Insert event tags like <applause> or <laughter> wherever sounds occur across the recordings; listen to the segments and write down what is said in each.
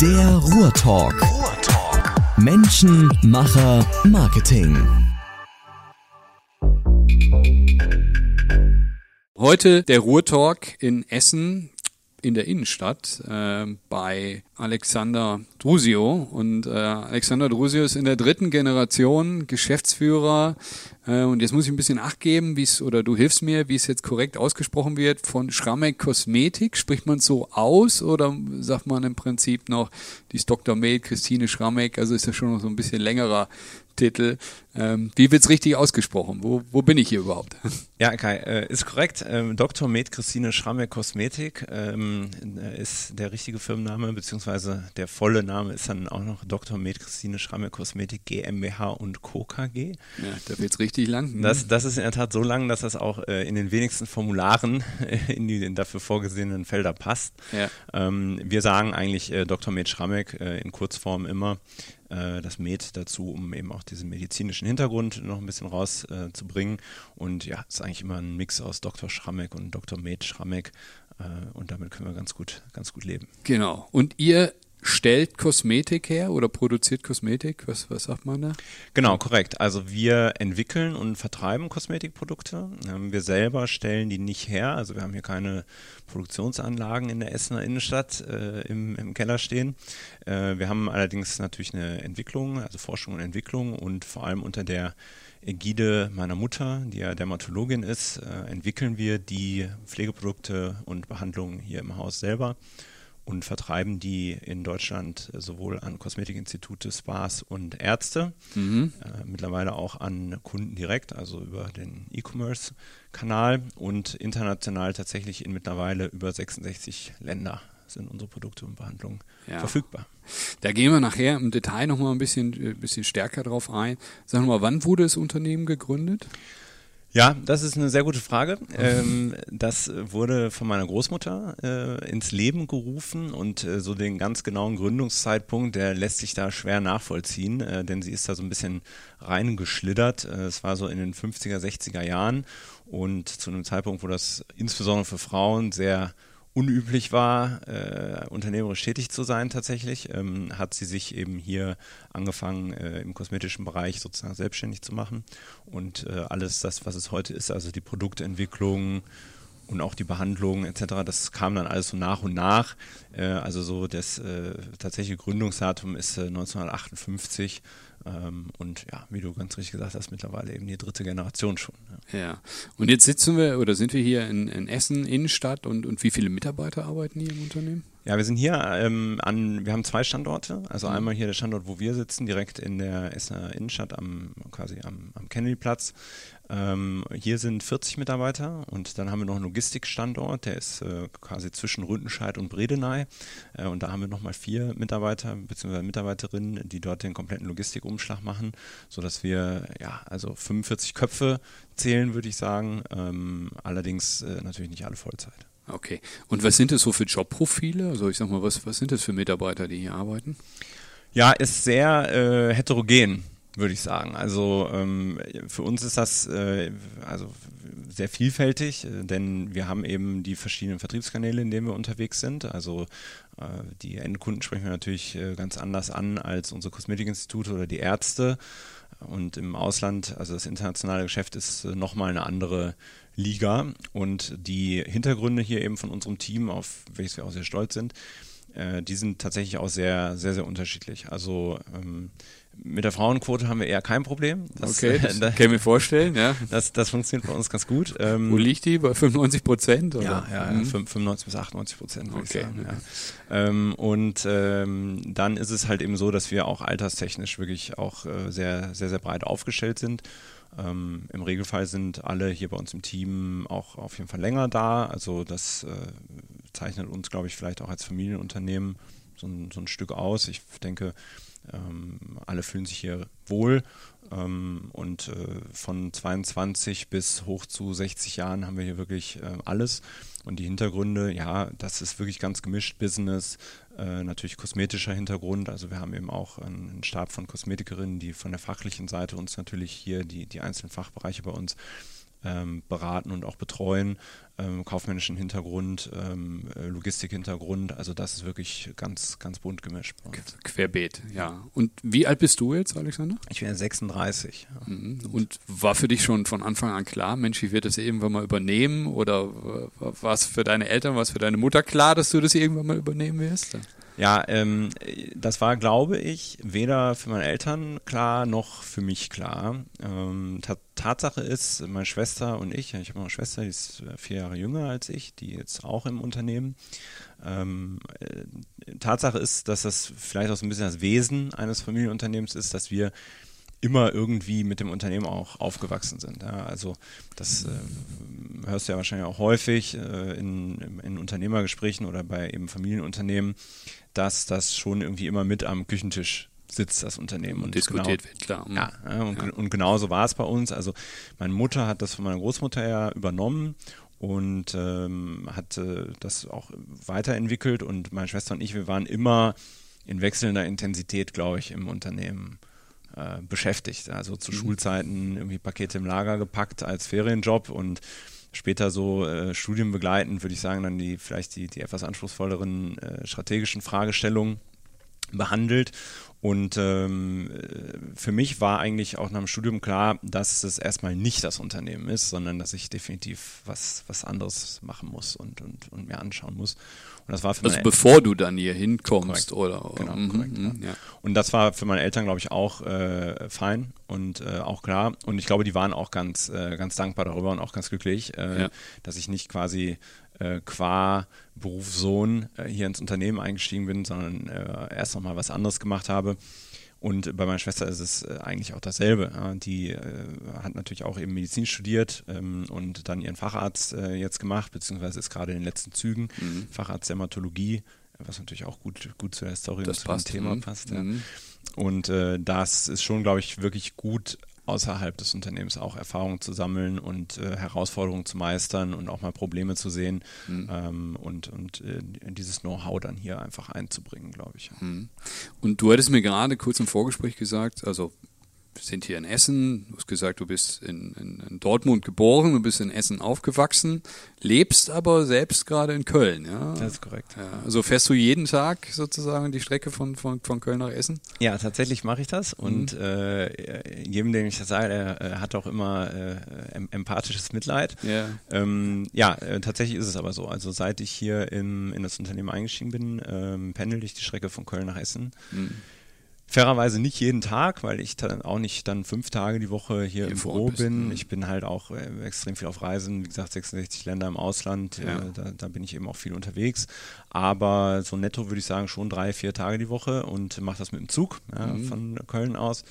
Der Ruhrtalk. Ruhrtalk. Menschen, Macher, Marketing. Heute der Ruhrtalk in Essen in der Innenstadt äh, bei Alexander Drusio. Und äh, Alexander Drusio ist in der dritten Generation Geschäftsführer. Äh, und jetzt muss ich ein bisschen Acht geben, wie es, oder du hilfst mir, wie es jetzt korrekt ausgesprochen wird, von Schrammeck Kosmetik. Spricht man so aus oder sagt man im Prinzip noch, die ist Dr. Med, Christine Schrammeck, also ist das schon noch so ein bisschen längerer Titel. Ähm, wie wird's richtig ausgesprochen? Wo, wo bin ich hier überhaupt? <laughs> Ja, Kai, äh, ist korrekt. Ähm, Dr. Med Christine Schramme Kosmetik ähm, äh, ist der richtige Firmenname, beziehungsweise der volle Name ist dann auch noch Dr. Med Christine Schramme Kosmetik GmbH und Co. KG. Ja, da wird's richtig lang. Das, das ist in der Tat so lang, dass das auch äh, in den wenigsten Formularen <laughs> in die in dafür vorgesehenen Felder passt. Ja. Ähm, wir sagen eigentlich äh, Dr. Med Schrammek äh, in Kurzform immer äh, das Med dazu, um eben auch diesen medizinischen Hintergrund noch ein bisschen rauszubringen. Äh, und ja, es ist eigentlich immer ein Mix aus Dr. Schrammek und Dr. Med Schrammek. Äh, und damit können wir ganz gut, ganz gut leben. Genau. Und ihr stellt Kosmetik her oder produziert Kosmetik? Was, was sagt man da? Genau, korrekt. Also wir entwickeln und vertreiben Kosmetikprodukte. Ähm, wir selber stellen die nicht her. Also wir haben hier keine Produktionsanlagen in der Essener Innenstadt äh, im, im, Keller stehen. Äh, wir haben allerdings natürlich eine Entwicklung, also Forschung und Entwicklung und vor allem unter der Ägide meiner Mutter, die ja Dermatologin ist, äh, entwickeln wir die Pflegeprodukte und Behandlungen hier im Haus selber und vertreiben die in Deutschland sowohl an Kosmetikinstitute, Spas und Ärzte, mhm. äh, mittlerweile auch an Kunden direkt, also über den E-Commerce-Kanal und international tatsächlich in mittlerweile über 66 Länder sind unsere Produkte und Behandlungen ja. verfügbar. Da gehen wir nachher im Detail nochmal ein bisschen, äh, bisschen stärker drauf ein. Sag mal, wann wurde das Unternehmen gegründet? Ja, das ist eine sehr gute Frage. Ähm, das wurde von meiner Großmutter äh, ins Leben gerufen und äh, so den ganz genauen Gründungszeitpunkt, der lässt sich da schwer nachvollziehen, äh, denn sie ist da so ein bisschen reingeschlittert. Äh, es war so in den 50er, 60er Jahren und zu einem Zeitpunkt, wo das insbesondere für Frauen sehr unüblich war, äh, unternehmerisch tätig zu sein tatsächlich, ähm, hat sie sich eben hier angefangen, äh, im kosmetischen Bereich sozusagen selbstständig zu machen. Und äh, alles das, was es heute ist, also die Produktentwicklung und auch die Behandlung etc., das kam dann alles so nach und nach. Äh, also so das äh, tatsächliche Gründungsdatum ist 1958 äh, ähm, und ja, wie du ganz richtig gesagt hast, mittlerweile eben die dritte Generation schon. Ja, ja. und jetzt sitzen wir oder sind wir hier in, in Essen, Innenstadt und, und wie viele Mitarbeiter arbeiten hier im Unternehmen? Ja, wir sind hier ähm, an, wir haben zwei Standorte. Also mhm. einmal hier der Standort, wo wir sitzen, direkt in der Essener Innenstadt am quasi am, am Kennedyplatz. Ähm, hier sind 40 Mitarbeiter und dann haben wir noch einen Logistikstandort, der ist äh, quasi zwischen Rüttenscheid und Bredeney. Äh, und da haben wir nochmal vier Mitarbeiter bzw. Mitarbeiterinnen, die dort den kompletten Logistikumschlag machen, sodass wir ja also 45 Köpfe zählen, würde ich sagen. Ähm, allerdings äh, natürlich nicht alle Vollzeit. Okay. Und was sind das so für Jobprofile? Also ich sag mal, was, was sind das für Mitarbeiter, die hier arbeiten? Ja, ist sehr äh, heterogen, würde ich sagen. Also ähm, für uns ist das äh, also sehr vielfältig, äh, denn wir haben eben die verschiedenen Vertriebskanäle, in denen wir unterwegs sind. Also äh, die Endkunden sprechen wir natürlich äh, ganz anders an als unsere Kosmetikinstitute oder die Ärzte. Und im Ausland, also das internationale Geschäft ist äh, nochmal eine andere Liga. Und die Hintergründe hier eben von unserem Team, auf welches wir auch sehr stolz sind, äh, die sind tatsächlich auch sehr, sehr, sehr unterschiedlich. Also ähm, mit der Frauenquote haben wir eher kein Problem. Das, okay, <laughs> das kann ich mir vorstellen, ja. Das, das funktioniert bei uns ganz gut. Ähm, Wo liegt die? Bei 95 Prozent? Ja, ja, mhm. 95 bis 98 Prozent, würde okay. ich sagen. Ja. Ähm, und ähm, dann ist es halt eben so, dass wir auch alterstechnisch wirklich auch äh, sehr, sehr, sehr breit aufgestellt sind. Ähm, Im Regelfall sind alle hier bei uns im Team auch auf jeden Fall länger da. Also das äh, zeichnet uns, glaube ich, vielleicht auch als Familienunternehmen so ein, so ein Stück aus. Ich denke, alle fühlen sich hier wohl ähm, und äh, von 22 bis hoch zu 60 Jahren haben wir hier wirklich äh, alles. Und die Hintergründe, ja, das ist wirklich ganz gemischt. Business, äh, natürlich kosmetischer Hintergrund. Also wir haben eben auch einen Stab von Kosmetikerinnen, die von der fachlichen Seite uns natürlich hier die, die einzelnen Fachbereiche bei uns ähm, beraten und auch betreuen ähm, kaufmännischen Hintergrund, ähm, äh, Logistikhintergrund. Also das ist wirklich ganz, ganz bunt gemischt. Querbeet, ja. Und wie alt bist du jetzt, Alexander? Ich bin 36. Ja. Mhm. Und war für dich schon von Anfang an klar, Mensch, ich werde das irgendwann mal übernehmen? Oder war es für deine Eltern, war es für deine Mutter klar, dass du das irgendwann mal übernehmen wirst? Ja, ähm, das war, glaube ich, weder für meine Eltern klar noch für mich klar. Ähm, Tatsache ist, meine Schwester und ich, ich habe eine Schwester, die ist äh, vier Jahre jünger als ich, die jetzt auch im Unternehmen. Ähm, äh, Tatsache ist, dass das vielleicht auch so ein bisschen das Wesen eines Familienunternehmens ist, dass wir immer irgendwie mit dem Unternehmen auch aufgewachsen sind. Ja, also das äh, hörst du ja wahrscheinlich auch häufig äh, in, in, Unternehmergesprächen oder bei eben Familienunternehmen, dass das schon irgendwie immer mit am Küchentisch sitzt, das Unternehmen. Und, und diskutiert genau, wird, klar. Ja, ja, und, ja. und genauso war es bei uns. Also meine Mutter hat das von meiner Großmutter ja übernommen und ähm, hat äh, das auch weiterentwickelt und meine Schwester und ich, wir waren immer in wechselnder Intensität, glaube ich, im Unternehmen äh, beschäftigt. Also zu mhm. Schulzeiten irgendwie Pakete im Lager gepackt als Ferienjob und später so äh, studienbegleitend würde ich sagen, dann die vielleicht die, die etwas anspruchsvolleren äh, strategischen Fragestellungen behandelt. Und ähm, für mich war eigentlich auch nach dem Studium klar, dass es erstmal nicht das Unternehmen ist, sondern dass ich definitiv was, was anderes machen muss und, und, und mir anschauen muss. Und das war für also bevor du dann hier hinkommst, oder? Genau, mhm, korrekt. Mhm, ja. Und das war für meine Eltern, glaube ich, auch äh, fein und äh, auch klar. Und ich glaube, die waren auch ganz, äh, ganz dankbar darüber und auch ganz glücklich, äh, ja. dass ich nicht quasi äh, qua Berufssohn äh, hier ins Unternehmen eingestiegen bin, sondern äh, erst nochmal was anderes gemacht habe. Und bei meiner Schwester ist es äh, eigentlich auch dasselbe. Die äh, hat natürlich auch eben Medizin studiert ähm, und dann ihren Facharzt äh, jetzt gemacht, beziehungsweise ist gerade in den letzten Zügen mhm. Facharzt Dermatologie, was natürlich auch gut, gut zu der Story das und passt. zu dem Thema mhm. passt. Ja. Mhm. Und das ist schon, glaube ich, wirklich gut außerhalb des Unternehmens auch Erfahrungen zu sammeln und äh, Herausforderungen zu meistern und auch mal Probleme zu sehen mhm. ähm, und, und äh, dieses Know-how dann hier einfach einzubringen, glaube ich. Mhm. Und du hattest mir gerade kurz im Vorgespräch gesagt, also sind hier in Essen. Du hast gesagt, du bist in, in, in, Dortmund geboren, du bist in Essen aufgewachsen, lebst aber selbst gerade in Köln. Ja? Das ist korrekt. Ja, also fährst du jeden Tag sozusagen die Strecke von, von, von Köln nach Essen? Ja, tatsächlich mache ich das mhm. und äh, jedem, dem ich das sage, der äh, hat auch immer äh, empathisches Mitleid. Ja, ähm, ja äh, tatsächlich ist es aber so. Also seit ich hier im, in das Unternehmen eingestiegen bin, ähm, pendel ich die Strecke von Köln nach Essen. Mhm. Fairerweise nicht jeden Tag, weil ich dann auch nicht dann fünf Tage die Woche hier, hier im Büro bin. Ne? Ich bin halt auch äh, extrem viel auf Reisen, wie gesagt, 66 Länder im Ausland, ja. äh, da, da, bin ich eben auch viel unterwegs. Aber so netto würde ich sagen schon drei, vier Tage die Woche und mache das mit dem Zug ja, mhm. von Köln aus.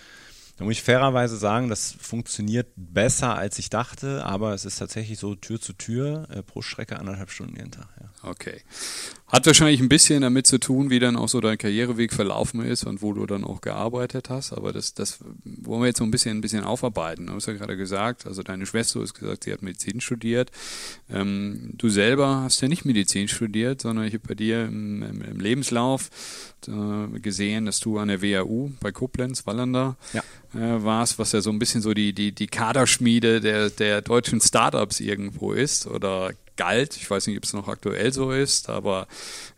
Da muss ich fairerweise sagen, das funktioniert besser, als ich dachte, aber es ist tatsächlich so Tür zu Tür äh, pro Strecke anderthalb Stunden jeden Tag. Ja. Okay. Hat wahrscheinlich ein bisschen damit zu tun, wie dann auch so dein Karriereweg verlaufen ist und wo du dann auch gearbeitet hast. Aber das, das wollen wir jetzt so ein bisschen, ein bisschen aufarbeiten. Du hast ja gerade gesagt, also deine Schwester hat gesagt, sie hat Medizin studiert. Ähm, du selber hast ja nicht Medizin studiert, sondern ich habe bei dir im, im, im Lebenslauf äh, gesehen, dass du an der WAU bei Koblenz, Wallander, ja. äh, warst, was ja so ein bisschen so die, die, die Kaderschmiede der, der deutschen Startups irgendwo ist oder galt. Ich weiß nicht, ob es noch aktuell so ist, aber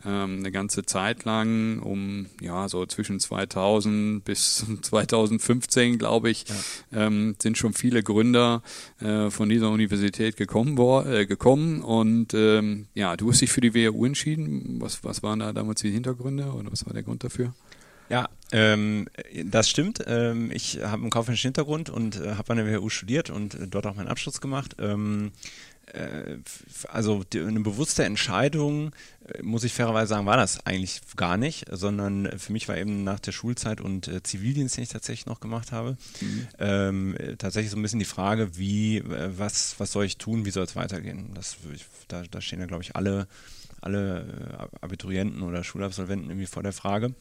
ähm, eine ganze Zeit lang, um ja so zwischen 2000 bis <laughs> 2015, glaube ich, ja. ähm, sind schon viele Gründer äh, von dieser Universität gekommen, äh, gekommen. Und ähm, ja, du hast dich für die WHU entschieden. Was, was waren da damals die Hintergründe oder was war der Grund dafür? Ja, ähm, das stimmt. Ähm, ich habe einen kaufmännischen Hintergrund und äh, habe an der WHU studiert und äh, dort auch meinen Abschluss gemacht. Ähm, äh, also die, eine bewusste Entscheidung, äh, muss ich fairerweise sagen, war das eigentlich gar nicht, sondern für mich war eben nach der Schulzeit und äh, Zivildienst, den ich tatsächlich noch gemacht habe, mhm. ähm, tatsächlich so ein bisschen die Frage, wie, äh, was, was soll ich tun, wie soll es weitergehen? Das, da, da stehen ja, glaube ich, alle, alle Abiturienten oder Schulabsolventen irgendwie vor der Frage.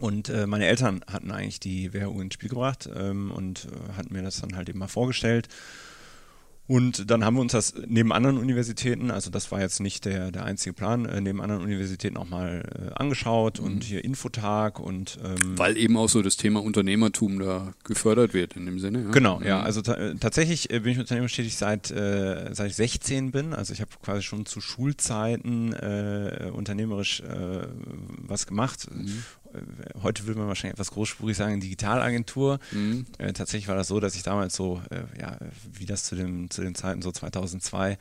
Und äh, meine Eltern hatten eigentlich die WHU ins Spiel gebracht ähm, und äh, hatten mir das dann halt eben mal vorgestellt. Und dann haben wir uns das neben anderen Universitäten, also das war jetzt nicht der, der einzige Plan, äh, neben anderen Universitäten auch mal äh, angeschaut mhm. und hier Infotag und ähm, weil eben auch so das Thema Unternehmertum da gefördert wird in dem Sinne. Ja? Genau, ja. Mhm. Also tatsächlich äh, bin ich unternehmerisch tätig seit äh, seit ich 16 bin. Also ich habe quasi schon zu Schulzeiten äh, unternehmerisch äh, was gemacht. Mhm heute würde man wahrscheinlich etwas großspurig sagen, Digitalagentur. Mhm. Äh, tatsächlich war das so, dass ich damals so, äh, ja, wie das zu, dem, zu den Zeiten so 2002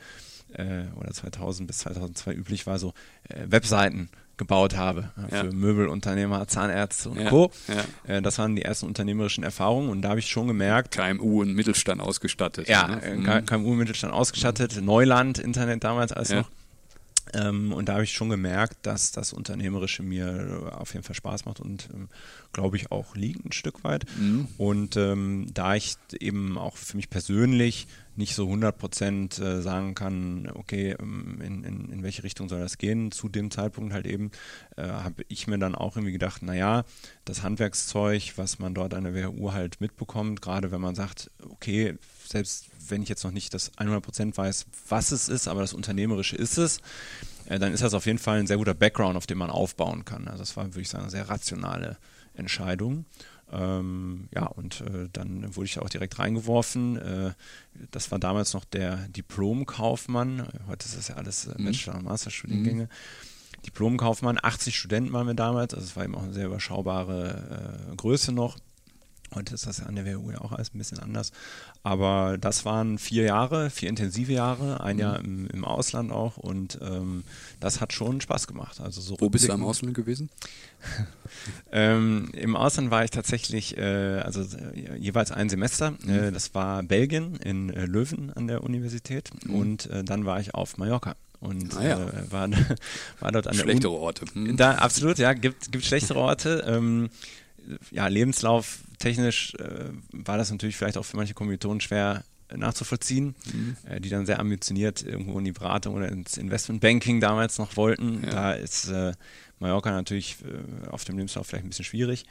äh, oder 2000 bis 2002 üblich war, so äh, Webseiten gebaut habe ja. für Möbelunternehmer, Zahnärzte und ja. Co. Ja. Äh, das waren die ersten unternehmerischen Erfahrungen und da habe ich schon gemerkt. KMU und Mittelstand ausgestattet. Ja, ne? Äh, mhm. KMU und Mittelstand ausgestattet, Neuland, Internet damals alles noch. Ähm, und da habe ich schon gemerkt, dass das Unternehmerische mir auf jeden Fall Spaß macht und ähm, glaube ich auch liegt ein Stück weit. Mhm. Und ähm, da ich eben auch für mich persönlich nicht so 100 Prozent äh, sagen kann, okay, ähm, in, in, in welche Richtung soll das gehen, zu dem Zeitpunkt halt eben, äh, habe ich mir dann auch irgendwie gedacht, naja, das Handwerkszeug, was man dort an der WHU halt mitbekommt, gerade wenn man sagt, okay, selbst wenn ich jetzt noch nicht das 100% weiß, was es ist, aber das Unternehmerische ist es, äh, dann ist das auf jeden Fall ein sehr guter Background, auf dem man aufbauen kann. Also das war, würde ich sagen, eine sehr rationale Entscheidung. Ähm, ja, und äh, dann wurde ich auch direkt reingeworfen. Äh, das war damals noch der Diplomkaufmann. Heute ist das ja alles äh, mhm. Bachelor- und Masterstudiengänge. Mhm. Diplomkaufmann, 80 Studenten waren wir damals, also es war eben auch eine sehr überschaubare äh, Größe noch. Heute ist das ja an der WU ja auch alles ein bisschen anders. Aber das waren vier Jahre, vier intensive Jahre, ein mhm. Jahr im, im, Ausland auch und ähm, das hat schon Spaß gemacht. Also so Wo bist du im Ausland gewesen? <laughs> ähm, Im Ausland war ich tatsächlich, äh, also äh, jeweils ein Semester. Mhm. Äh, das war Belgien in äh, Löwen an der Universität mhm. und äh, dann war ich auf Mallorca und ah, ja. äh, war, <laughs> war dort an der Schlechtere Orte. Hm. Da, absolut, ja, gibt, gibt schlechtere Orte. Ähm, ja, Lebenslauf technisch äh, war das natürlich vielleicht auch für manche Kommilitonen schwer nachzuvollziehen, mhm. äh, die dann sehr ambitioniert irgendwo in die Beratung oder ins Investmentbanking damals noch wollten. Ja. Da ist äh, Mallorca natürlich äh, auf dem Lebenslauf vielleicht ein bisschen schwierig.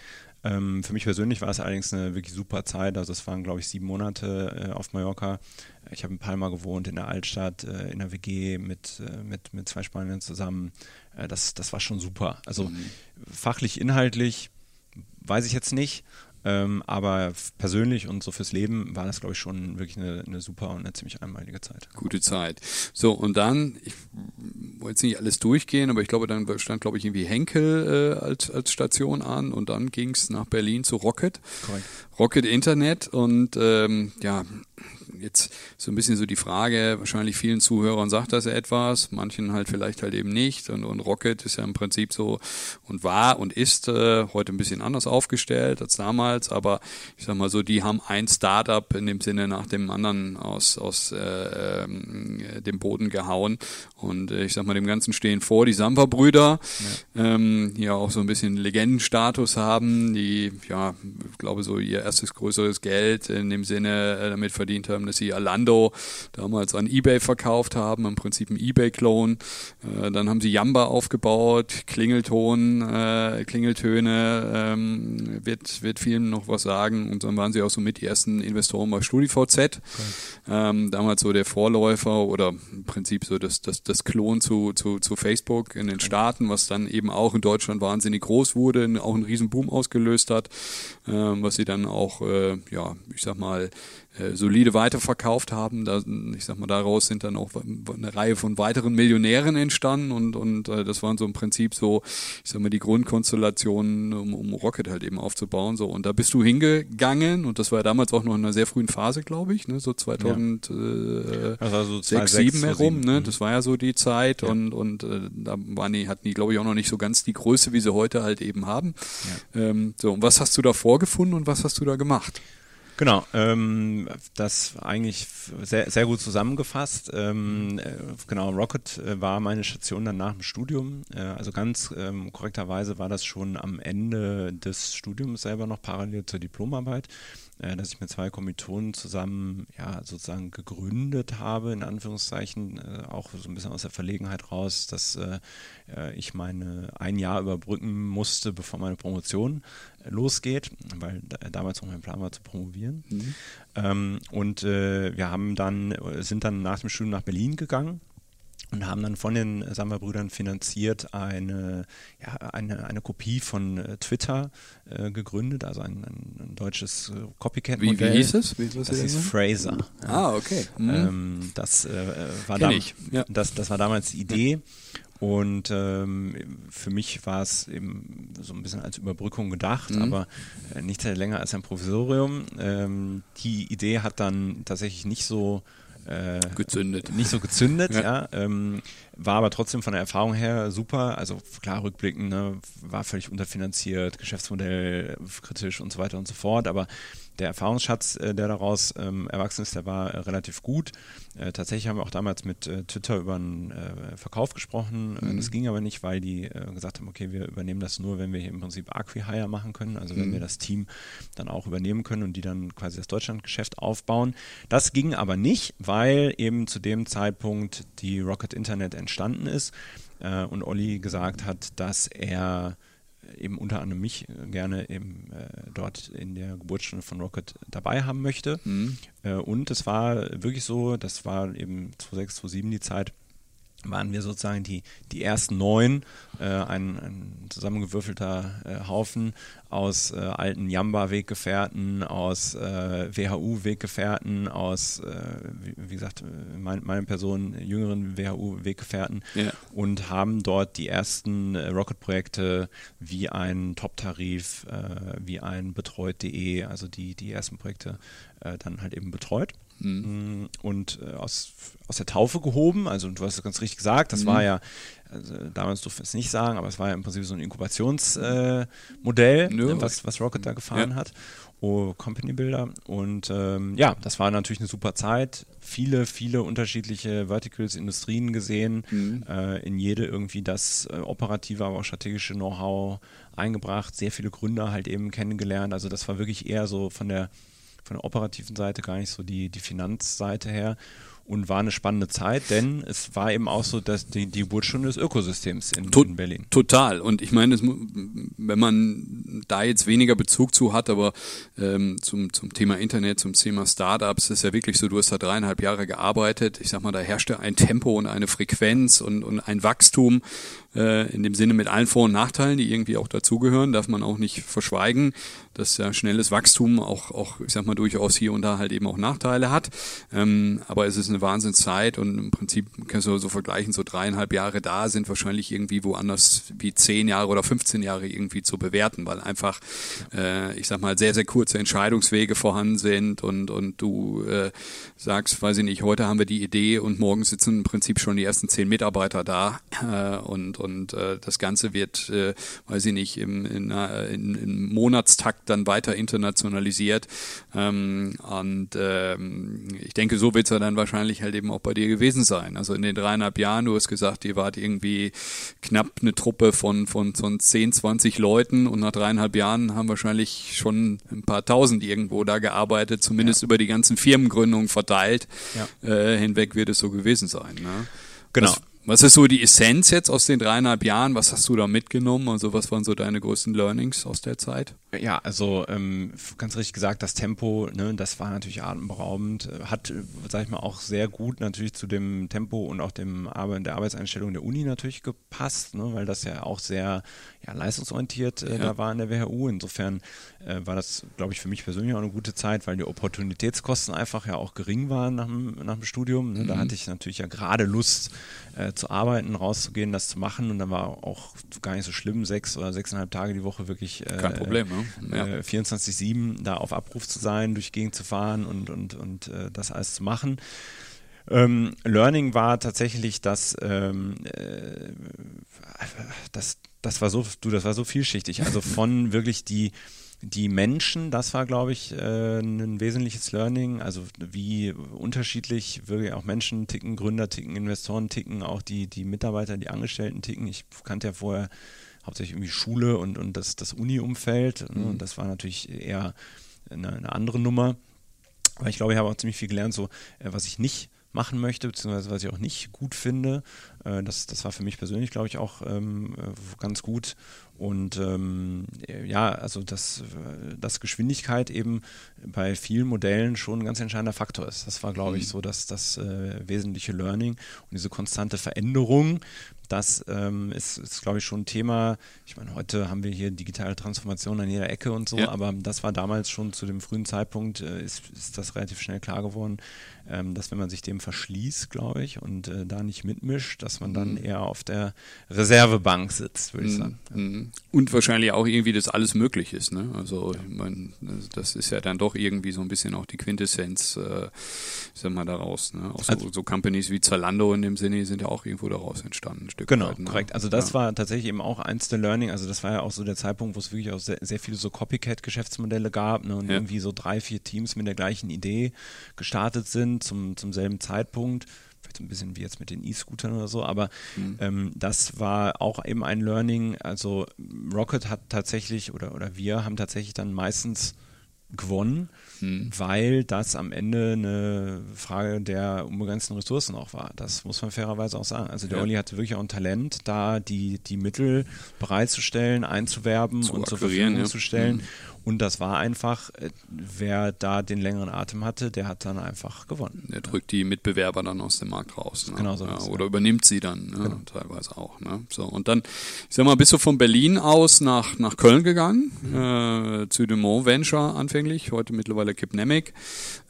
Ähm, für mich persönlich war es allerdings eine wirklich super Zeit. Also es waren, glaube ich, sieben Monate äh, auf Mallorca. Ich habe in Palma gewohnt, in der Altstadt, äh, in der WG mit, äh, mit, mit zwei Spaniern zusammen. das, das war schon super. Also mhm. fachlich, inhaltlich weiß ich jetzt nicht. Ähm, aber persönlich und so fürs Leben war das, glaube ich, schon wirklich eine, eine, super und eine ziemlich einmalige Zeit. Gute Zeit. So, und dann, ich wollte jetzt nicht alles durchgehen, aber ich glaube, dann stand, glaube ich, irgendwie Henkel äh, als, als Station an und dann ging es nach Berlin zu Rocket. Korrekt. Rocket Internet und ähm, ja, jetzt so ein bisschen so die Frage, wahrscheinlich vielen Zuhörern sagt das etwas, manchen halt vielleicht halt eben nicht. Und, und Rocket ist ja im Prinzip so und war und ist äh, heute ein bisschen anders aufgestellt als damals, aber ich sag mal so, die haben ein Startup in dem Sinne nach dem anderen aus, aus äh, äh, dem Boden gehauen. Und äh, ich sag mal, dem Ganzen stehen vor die Samper-Brüder, ja. ähm, die ja auch so ein bisschen Legendenstatus haben, die, ja, ich glaube, so ihr erstes größeres Geld in dem Sinne äh, damit verdient haben, dass sie Alando damals an Ebay verkauft haben, im Prinzip ein Ebay-Clone. Äh, dann haben sie Yamba aufgebaut, Klingelton, äh, Klingeltöne, ähm, wird, wird vielen noch was sagen. Und dann waren sie auch so mit die ersten Investoren bei StudiVZ. Okay. Ähm, damals so der Vorläufer oder im Prinzip so das, das, das Klon zu, zu, zu Facebook in den Staaten, was dann eben auch in Deutschland wahnsinnig groß wurde, auch einen riesen Boom ausgelöst hat, ähm, was sie dann auch, äh, ja, ich sag mal, äh, solide weiterverkauft haben. Da, ich sag mal, daraus sind dann auch eine Reihe von weiteren Millionären entstanden und, und äh, das waren so im Prinzip so, ich sag mal, die Grundkonstellationen, um, um Rocket halt eben aufzubauen. So. Und da bist du hingegangen und das war ja damals auch noch in einer sehr frühen Phase, glaube ich, ne? so 2006, ja. also 2007 herum. Ne? Das war ja so die Zeit ja. und, und äh, da waren die, hatten die, glaube ich, auch noch nicht so ganz die Größe, wie sie heute halt eben haben. Ja. Ähm, so, und was hast du da vorgefunden und was hast du da gemacht? Genau, ähm, das eigentlich sehr, sehr gut zusammengefasst. Ähm, äh, genau, Rocket äh, war meine Station dann nach dem Studium. Äh, also ganz ähm, korrekterweise war das schon am Ende des Studiums selber noch parallel zur Diplomarbeit. Äh, dass ich mit zwei Kommilitonen zusammen ja sozusagen gegründet habe, in Anführungszeichen, äh, auch so ein bisschen aus der Verlegenheit raus, dass äh, ich meine ein Jahr überbrücken musste, bevor meine Promotion losgeht, weil da, damals noch mein Plan war zu promovieren. Mhm. Ähm, und äh, wir haben dann, sind dann nach dem Studium nach Berlin gegangen und haben dann von den Samba-Brüdern finanziert eine, ja, eine, eine Kopie von äh, Twitter äh, gegründet, also ein, ein, deutsches äh, Copycat-Modell. Wie, wie hieß es? Wie, das hieß Fraser. Ja. Ah, okay. Mhm. Ähm, das, äh, war da, ja. das, das war damals die Idee. Und ähm, für mich war es eben so ein bisschen als Überbrückung gedacht, mhm. aber äh, nicht länger als ein Provisorium. Ähm, die Idee hat dann tatsächlich nicht so äh, gezündet. Nicht so gezündet, ja. <laughs> ja ähm, war aber trotzdem von der Erfahrung her super. Also klar, rückblickend, ne, war völlig unterfinanziert, Geschäftsmodell kritisch und so weiter und so fort. Aber der Erfahrungsschatz, äh, der daraus ähm, erwachsen ist, der war äh, relativ gut. Äh, tatsächlich haben wir auch damals mit äh, Twitter über einen äh, Verkauf gesprochen. Äh, mhm. Das ging aber nicht, weil die gesagt haben, okay, wir übernehmen das nur, wenn wir hier im Prinzip Acquihire machen können, also wenn mhm. wir das Team dann auch übernehmen können und die dann quasi das Deutschlandgeschäft aufbauen. Das ging aber nicht, weil eben zu dem Zeitpunkt die Rocket Internet entstanden ist und Olli gesagt hat, dass er eben unter anderem mich äh, gerne eben äh, dort in der Geburtsstunde von Rocket dabei haben möchte. Mhm. Äh, und es war wirklich so, das war eben 2006, 2007 die Zeit, waren wir sozusagen die, die ersten neun, äh, ein, ein zusammengewürfelter äh, Haufen aus äh, alten Jamba-Weggefährten, aus äh, WHU-Weggefährten, aus, äh, wie, wie, gesagt, mein, meine Person, jüngeren WHU-Weggefährten ja. und haben dort die ersten äh, Rocket-Projekte wie ein Top-Tarif, wie ein Betreut.de, also die, die ersten Projekte dann halt eben betreut. Mhm. Mm, und äh, aus, aus der Taufe gehoben. Also du hast es ganz richtig gesagt, das mhm. war ja, also, damals durfte ich es nicht sagen, aber es war ja im Prinzip so ein Inkubationsmodell, äh, ne, was, was Rocket da gefahren ja. hat. Oh, Company Builder. Und ähm, ja, das war natürlich eine super Zeit. Viele, viele unterschiedliche Verticals, Industrien gesehen, mhm. äh, in jede irgendwie das äh, operative, aber auch strategische Know-how eingebracht, sehr viele Gründer halt eben kennengelernt. Also das war wirklich eher so von der von der operativen Seite, gar nicht so die, die Finanzseite her und war eine spannende Zeit, denn es war eben auch so, dass die, die Geburtsstunde des Ökosystems in, to in Berlin. Total. Und ich meine, wenn man da jetzt weniger Bezug zu hat, aber ähm, zum, zum Thema Internet, zum Thema Startups, ist ja wirklich so, du hast da dreieinhalb Jahre gearbeitet. Ich sag mal, da herrschte ein Tempo und eine Frequenz und, und ein Wachstum, äh, in dem Sinne mit allen Vor- und Nachteilen, die irgendwie auch dazugehören, darf man auch nicht verschweigen, dass ja schnelles Wachstum auch, auch, ich sag mal, durchaus hier und da halt eben auch Nachteile hat. Ähm, aber es ist eine Wahnsinnszeit und im Prinzip kannst du so vergleichen, so dreieinhalb Jahre da sind wahrscheinlich irgendwie woanders wie zehn Jahre oder 15 Jahre irgendwie zu bewerten, weil einfach, äh, ich sag mal, sehr, sehr kurze Entscheidungswege vorhanden sind und, und du äh, sagst, weiß ich nicht, heute haben wir die Idee und morgen sitzen im Prinzip schon die ersten zehn Mitarbeiter da äh, und, und äh, das Ganze wird, äh, weiß ich nicht, im, in, in, im Monatstakt dann weiter internationalisiert ähm, und ähm, ich denke, so wird es ja dann wahrscheinlich halt eben auch bei dir gewesen sein. Also in den dreieinhalb Jahren, du hast gesagt, ihr wart irgendwie knapp eine Truppe von, von, von 10, 20 Leuten und nach dreieinhalb Jahren haben wahrscheinlich schon ein paar tausend irgendwo da gearbeitet, zumindest ja. über die ganzen Firmengründungen verteilt. Ja. Äh, hinweg wird es so gewesen sein. Ne? Genau. Was, was ist so die Essenz jetzt aus den dreieinhalb Jahren? Was hast du da mitgenommen? Also was waren so deine größten Learnings aus der Zeit? Ja, also ähm, ganz richtig gesagt, das Tempo, ne, das war natürlich atemberaubend, hat, sag ich mal, auch sehr gut natürlich zu dem Tempo und auch dem Arbeit, der Arbeitseinstellung der Uni natürlich gepasst, ne, weil das ja auch sehr ja, leistungsorientiert äh, ja. da war in der WHU. Insofern äh, war das, glaube ich, für mich persönlich auch eine gute Zeit, weil die Opportunitätskosten einfach ja auch gering waren nach dem, nach dem Studium. Ne. Mhm. Da hatte ich natürlich ja gerade Lust äh, zu arbeiten, rauszugehen, das zu machen und dann war auch gar nicht so schlimm, sechs oder sechseinhalb Tage die Woche wirklich äh, Kein Problem, ne? Ja. äh, 24-7 da auf Abruf zu sein, durch die Gegend zu fahren und, und, und äh, das alles zu machen. Ähm, Learning war tatsächlich, dass ähm, äh, das, das war so, du, das war so vielschichtig. Also von <laughs> wirklich die die Menschen, das war, glaube ich, äh, ein wesentliches Learning. Also wie unterschiedlich wirklich auch Menschen ticken, Gründer ticken, Investoren ticken, auch die, die Mitarbeiter, die Angestellten ticken. Ich kannte ja vorher hauptsächlich irgendwie Schule und, und das, das Uni-Umfeld. Ne? Mhm. Und das war natürlich eher eine, eine, andere Nummer. Aber ich glaube, ich habe auch ziemlich viel gelernt, so äh, was ich nicht machen möchte, beziehungsweise was ich auch nicht gut finde. Äh, das, das war für mich persönlich, glaube ich, auch ähm, äh, ganz gut. Und ähm, ja, also dass, dass Geschwindigkeit eben bei vielen Modellen schon ein ganz entscheidender Faktor ist. Das war, glaube ich, mhm. so dass das äh, wesentliche Learning und diese konstante Veränderung das ähm, ist, ist glaube ich, schon ein Thema. Ich meine, heute haben wir hier digitale Transformation an jeder Ecke und so, ja. aber das war damals schon zu dem frühen Zeitpunkt, äh, ist, ist das relativ schnell klar geworden, ähm, dass wenn man sich dem verschließt, glaube ich, und äh, da nicht mitmischt, dass man dann mhm. eher auf der Reservebank sitzt, würde ich mhm. sagen. Mhm. Und wahrscheinlich auch irgendwie, dass alles möglich ist. Ne? Also, ich meine, das ist ja dann doch irgendwie so ein bisschen auch die Quintessenz, äh, ich sag mal, daraus. Ne? Auch so, also, so Companies wie Zalando in dem Sinne sind ja auch irgendwo daraus entstanden. Stück genau, weit, ne? korrekt. Also das ja. war tatsächlich eben auch eins der Learning. Also das war ja auch so der Zeitpunkt, wo es wirklich auch sehr, sehr viele so Copycat-Geschäftsmodelle gab ne? und ja. irgendwie so drei, vier Teams mit der gleichen Idee gestartet sind zum, zum selben Zeitpunkt vielleicht so ein bisschen wie jetzt mit den E-Scootern oder so, aber mhm. ähm, das war auch eben ein Learning. Also Rocket hat tatsächlich oder, oder wir haben tatsächlich dann meistens gewonnen, hm. weil das am Ende eine Frage der unbegrenzten Ressourcen auch war. Das muss man fairerweise auch sagen. Also der ja. Olli hatte wirklich auch ein Talent, da die, die Mittel bereitzustellen, einzuwerben zu und zur Verfügung ja. zu stellen. Hm. Und das war einfach, äh, wer da den längeren Atem hatte, der hat dann einfach gewonnen. Der drückt die Mitbewerber dann aus dem Markt raus. Ne? Genau so. Ja, oder übernimmt sie dann, ne? genau. teilweise auch. Ne? So, und dann, ich sag mal, bist du von Berlin aus nach, nach Köln gegangen, mhm. äh, zu Dumont Venture anfänglich, heute mittlerweile Kipnemic,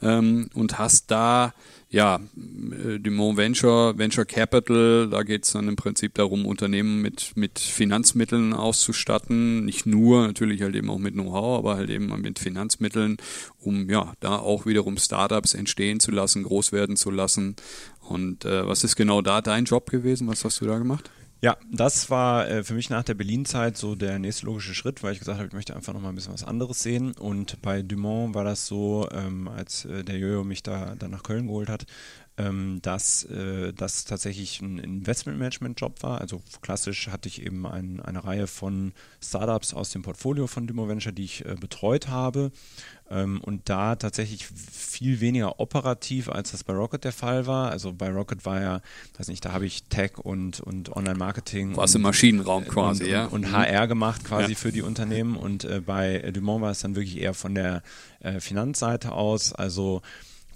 ähm, und hast da ja, äh, Dumont Venture, Venture Capital, da geht es dann im Prinzip darum, Unternehmen mit, mit Finanzmitteln auszustatten. Nicht nur, natürlich halt eben auch mit Know-how, aber halt eben mit Finanzmitteln, um ja da auch wiederum Startups entstehen zu lassen, groß werden zu lassen. Und äh, was ist genau da dein Job gewesen? Was hast du da gemacht? Ja, das war äh, für mich nach der Berlin-Zeit so der nächste logische Schritt, weil ich gesagt habe, ich möchte einfach nochmal ein bisschen was anderes sehen. Und bei Dumont war das so, ähm, als äh, der Jojo mich da dann nach Köln geholt hat, ähm, dass äh, das tatsächlich ein Investmentmanagement-Job war. Also klassisch hatte ich eben ein, eine Reihe von Startups aus dem Portfolio von Dumont Venture, die ich äh, betreut habe. Ähm, und da tatsächlich viel weniger operativ, als das bei Rocket der Fall war. Also bei Rocket war ja, weiß nicht, da habe ich Tech und, und Online-Marketing. War es im Maschinenraum quasi, und, ja. Und, und HR mhm. gemacht quasi ja. für die Unternehmen. Und äh, bei Dumont war es dann wirklich eher von der äh, Finanzseite aus. Also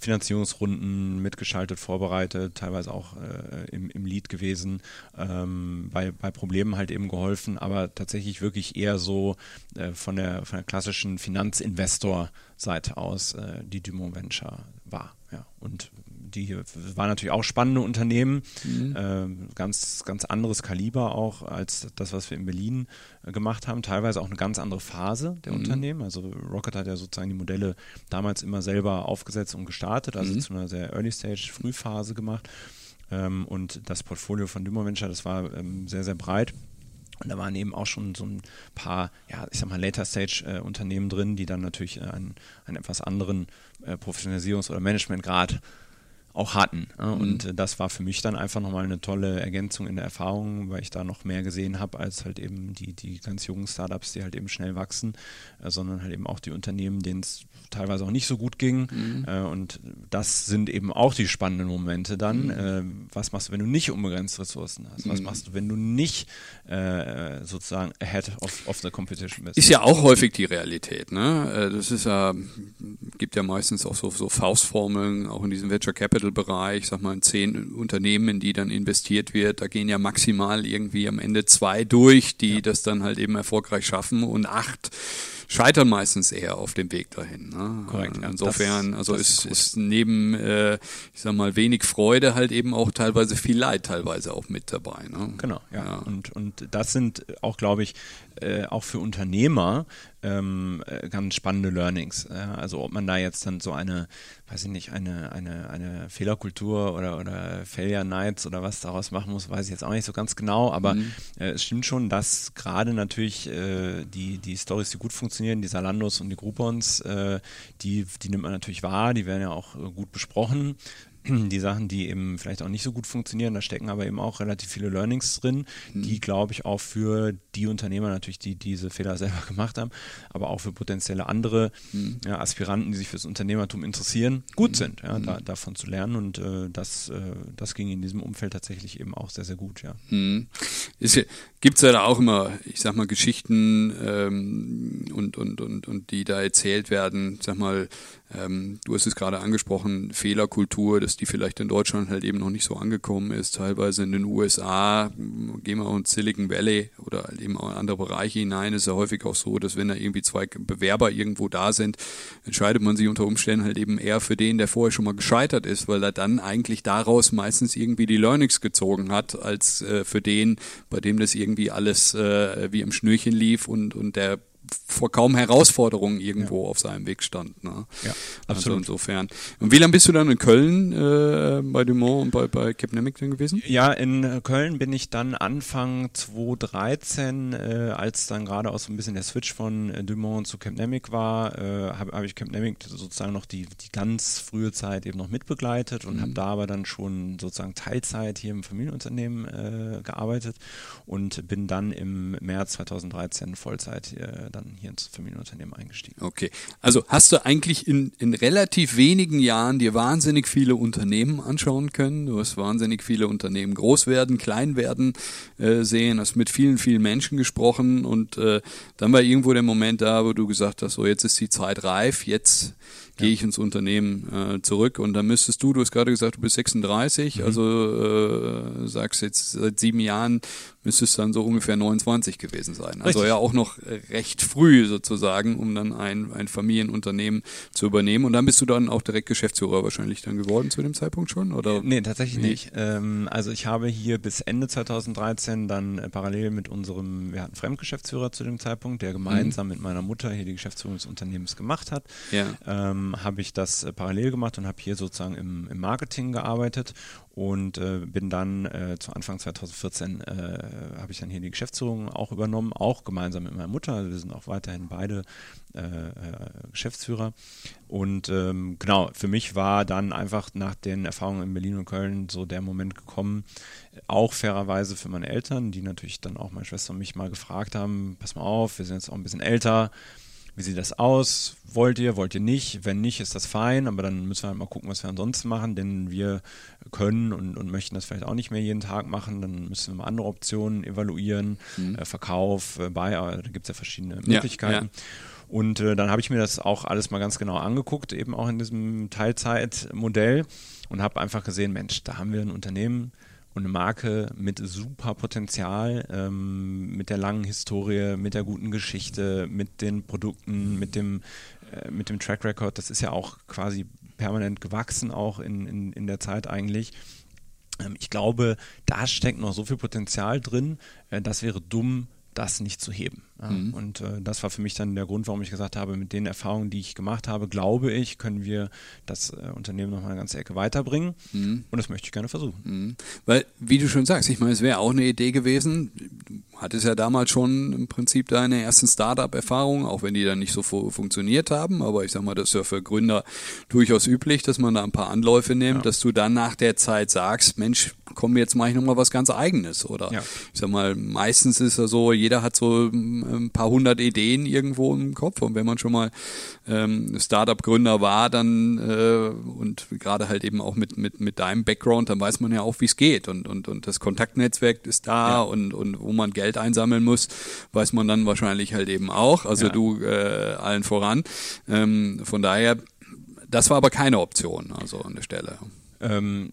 Finanzierungsrunden mitgeschaltet, vorbereitet, teilweise auch äh, im, im Lead gewesen, ähm, bei, bei Problemen halt eben geholfen, aber tatsächlich wirklich eher so äh, von, der, von der klassischen Finanzinvestor-Seite aus, äh, die Dumont Venture war. Ja. Und die waren natürlich auch spannende Unternehmen, mhm. äh, ganz, ganz anderes Kaliber auch als das, was wir in Berlin äh, gemacht haben. Teilweise auch eine ganz andere Phase der mhm. Unternehmen. Also Rocket hat ja sozusagen die Modelle damals immer selber aufgesetzt und gestartet, also mhm. zu einer sehr Early Stage Frühphase gemacht. Ähm, und das Portfolio von Dummer Venture, das war ähm, sehr, sehr breit. Und da waren eben auch schon so ein paar, ja, ich sag mal, Later-Stage-Unternehmen äh, drin, die dann natürlich äh, einen, einen etwas anderen äh, Professionalisierungs- oder Managementgrad auch hatten. Mhm. Und mhm. das war für mich dann einfach nochmal eine tolle Ergänzung in der Erfahrung, weil ich da noch mehr gesehen habe als halt eben die, die ganz jungen Startups, die halt eben schnell wachsen, äh, sondern halt eben auch die Unternehmen, denen es teilweise auch nicht so gut ging. Mhm. Äh, und das sind eben auch die spannenden Momente dann. Mhm. Äh, was machst du, wenn du nicht unbegrenzt Ressourcen hast? Was mhm. machst du, wenn du nicht äh, sozusagen ahead of, of the competition bist? Ist ja auch häufig die Realität. Ne? Äh, das ist ja, gibt ja meistens auch so, so Faustformeln, auch in diesem Venture Capital Capital-Bereich, sag mal, in zehn Unternehmen, in die dann investiert wird, da gehen ja maximal irgendwie am Ende zwei durch, die ja. das dann halt eben erfolgreich schaffen und acht scheitern meistens eher auf dem Weg dahin. Ne? Korrekt. Ja. Insofern, das, also das ist, ist, neben, äh, ich sag mal, wenig Freude halt eben auch teilweise viel Leid teilweise auch mit dabei. Ne? Genau, ja. ja. Und, und das sind auch, glaube ich, äh, auch für Unternehmer ähm, äh, ganz spannende Learnings. Ja, also ob man da jetzt dann so eine, weiß ich nicht, eine, eine, eine Fehlerkultur oder, oder Failure Nights oder was daraus machen muss, weiß ich jetzt auch nicht so ganz genau, aber mhm. äh, es stimmt schon, dass gerade natürlich äh, die, die Stories, die gut funktionieren, die Salandos und die Groupons, äh, die, die nimmt man natürlich wahr, die werden ja auch äh, gut besprochen <clears throat> die Sachen, die eben vielleicht auch nicht so gut funktionieren. Da stecken aber eben auch relativ viele Learnings drin, mhm. die, glaube ich, auch für die Unternehmer natürlich, die diese Fehler selber <laughs> gemacht haben, aber auch für potenzielle andere mhm. ja, Aspiranten, die sich fürs Unternehmertum interessieren, gut mhm. sind, ja, da, davon zu lernen. Und äh, das, äh, das ging in diesem Umfeld tatsächlich eben auch sehr, sehr gut. Ja. Mhm. Gibt es ja da auch immer, ich sag mal, Geschichten ähm, und, und, und, und die da erzählt werden, sag mal, ähm, du hast es gerade angesprochen, Fehlerkultur, dass die vielleicht in Deutschland halt eben noch nicht so angekommen ist. Teilweise in den USA, gehen wir in Silicon Valley oder halt eben auch in andere Bereiche hinein, ist ja häufig auch so, dass wenn da irgendwie zwei Bewerber irgendwo da sind, entscheidet man sich unter Umständen halt eben eher für den, der vorher schon mal gescheitert ist, weil er dann eigentlich daraus meistens irgendwie die Learnings gezogen hat, als äh, für den, bei dem das irgendwie alles äh, wie im Schnürchen lief und, und der vor kaum Herausforderungen irgendwo ja. auf seinem Weg stand. Ne? Ja, also absolut. Also insofern. Und wie lange bist du dann in Köln äh, bei Dumont und bei, bei Capnemic dann gewesen? Ja, in Köln bin ich dann Anfang 2013, äh, als dann gerade auch so ein bisschen der Switch von äh, Dumont zu Capnemic war, äh, habe hab ich Capnemic sozusagen noch die, die ganz frühe Zeit eben noch mitbegleitet und mhm. habe da aber dann schon sozusagen Teilzeit hier im Familienunternehmen äh, gearbeitet und bin dann im März 2013 Vollzeit äh, dann hier ins Familienunternehmen eingestiegen. Okay, also hast du eigentlich in, in relativ wenigen Jahren dir wahnsinnig viele Unternehmen anschauen können. Du hast wahnsinnig viele Unternehmen groß werden, klein werden äh, sehen, hast mit vielen, vielen Menschen gesprochen und äh, dann war irgendwo der Moment da, wo du gesagt hast, so jetzt ist die Zeit reif, jetzt gehe ich ins Unternehmen äh, zurück und dann müsstest du, du hast gerade gesagt, du bist 36, mhm. also äh, sagst jetzt seit sieben Jahren müsste es dann so ungefähr 29 gewesen sein. Also Richtig. ja auch noch recht früh sozusagen, um dann ein, ein Familienunternehmen zu übernehmen. Und dann bist du dann auch direkt Geschäftsführer wahrscheinlich dann geworden zu dem Zeitpunkt schon? Oder? Nee, tatsächlich Wie? nicht. Ähm, also ich habe hier bis Ende 2013 dann äh, parallel mit unserem, wir hatten Fremdgeschäftsführer zu dem Zeitpunkt, der gemeinsam mhm. mit meiner Mutter hier die Geschäftsführung des Unternehmens gemacht hat. Ja. Ähm, habe ich das äh, parallel gemacht und habe hier sozusagen im, im Marketing gearbeitet und äh, bin dann äh, zu Anfang 2014 äh, habe ich dann hier die Geschäftsführung auch übernommen, auch gemeinsam mit meiner Mutter. Also wir sind auch weiterhin beide äh, äh, Geschäftsführer. Und ähm, genau, für mich war dann einfach nach den Erfahrungen in Berlin und Köln so der Moment gekommen, auch fairerweise für meine Eltern, die natürlich dann auch meine Schwester und mich mal gefragt haben, pass mal auf, wir sind jetzt auch ein bisschen älter, wie sieht das aus? Wollt ihr, wollt ihr nicht? Wenn nicht, ist das fein, aber dann müssen wir halt mal gucken, was wir ansonsten machen, denn wir können und, und möchten das vielleicht auch nicht mehr jeden Tag machen. Dann müssen wir mal andere Optionen evaluieren, mhm. äh, Verkauf, äh, bei, da gibt es ja verschiedene Möglichkeiten. Ja, ja. Und äh, dann habe ich mir das auch alles mal ganz genau angeguckt, eben auch in diesem Teilzeitmodell und habe einfach gesehen, Mensch, da haben wir ein Unternehmen, und eine Marke mit super Potenzial, ähm, mit der langen Historie, mit der guten Geschichte, mit den Produkten, mit dem, äh, mit dem Track Record. Das ist ja auch quasi permanent gewachsen, auch in, in, in der Zeit eigentlich. Ähm, ich glaube, da steckt noch so viel Potenzial drin, äh, das wäre dumm, das nicht zu heben. Mhm. Und äh, das war für mich dann der Grund, warum ich gesagt habe, mit den Erfahrungen, die ich gemacht habe, glaube ich, können wir das äh, Unternehmen noch mal eine ganze Ecke weiterbringen. Mhm. Und das möchte ich gerne versuchen. Mhm. Weil, wie du schon sagst, ich meine, es wäre auch eine Idee gewesen. Du hattest ja damals schon im Prinzip deine ersten Startup-Erfahrungen, auch wenn die dann nicht so funktioniert haben. Aber ich sag mal, das ist ja für Gründer durchaus üblich, dass man da ein paar Anläufe nimmt, ja. dass du dann nach der Zeit sagst, Mensch, komm, jetzt mache ich nochmal was ganz Eigenes. Oder ja. ich sag mal, meistens ist ja so, jeder hat so ein paar hundert Ideen irgendwo im Kopf. Und wenn man schon mal ähm, Startup-Gründer war, dann äh, und gerade halt eben auch mit, mit, mit deinem Background, dann weiß man ja auch, wie es geht. Und, und, und das Kontaktnetzwerk ist da ja. und, und wo man Geld einsammeln muss, weiß man dann wahrscheinlich halt eben auch. Also ja. du äh, allen voran. Ähm, von daher, das war aber keine Option, also an der Stelle. Ähm,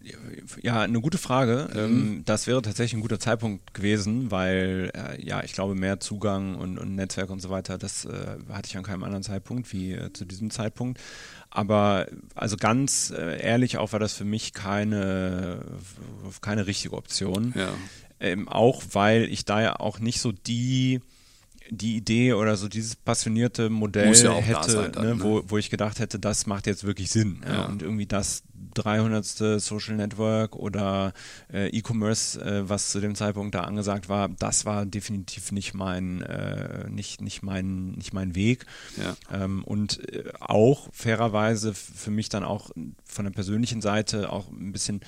ja, eine gute Frage. Mhm. Ähm, das wäre tatsächlich ein guter Zeitpunkt gewesen, weil äh, ja, ich glaube, mehr Zugang und, und Netzwerk und so weiter, das äh, hatte ich an keinem anderen Zeitpunkt wie äh, zu diesem Zeitpunkt. Aber also ganz äh, ehrlich auch war das für mich keine, keine richtige Option. Ja. Ähm, auch weil ich da ja auch nicht so die die Idee oder so dieses passionierte Modell ja hätte, sein dann, ne, ne? wo, wo ich gedacht hätte, das macht jetzt wirklich Sinn. Ja. Ja. Und irgendwie das 300. Social Network oder äh, E-Commerce, äh, was zu dem Zeitpunkt da angesagt war, das war definitiv nicht mein, äh, nicht, nicht mein, nicht mein Weg. Ja. Ähm, und äh, auch fairerweise für mich dann auch von der persönlichen Seite auch ein bisschen,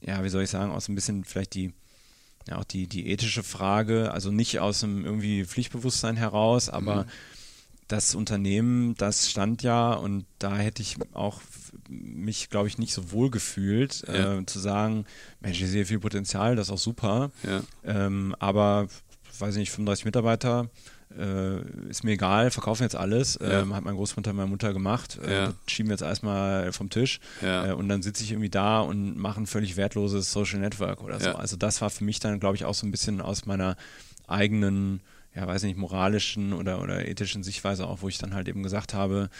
ja, wie soll ich sagen, aus ein bisschen vielleicht die ja, auch die, die ethische Frage, also nicht aus einem irgendwie Pflichtbewusstsein heraus, aber Mhm. das Unternehmen, das stand ja und da hätte ich auch mich, glaube ich, nicht so wohl gefühlt, Ja. äh, zu sagen, Mensch, ich sehe viel Potenzial, das ist auch super, Ja. ähm, aber, weiß ich nicht, 35 Mitarbeiter, äh, ist mir egal, verkaufen jetzt alles, Ja. ähm, hat mein Großmutter, meine Mutter gemacht, äh, Ja. schieben wir jetzt erstmal vom Tisch Ja. äh, und dann sitze ich irgendwie da und mache ein völlig wertloses Social Network oder so. Also das war für mich dann, glaube ich, auch so ein bisschen aus meiner eigenen, ja, weiß nicht, moralischen oder, oder ethischen Sichtweise auch, wo ich dann halt eben gesagt habe,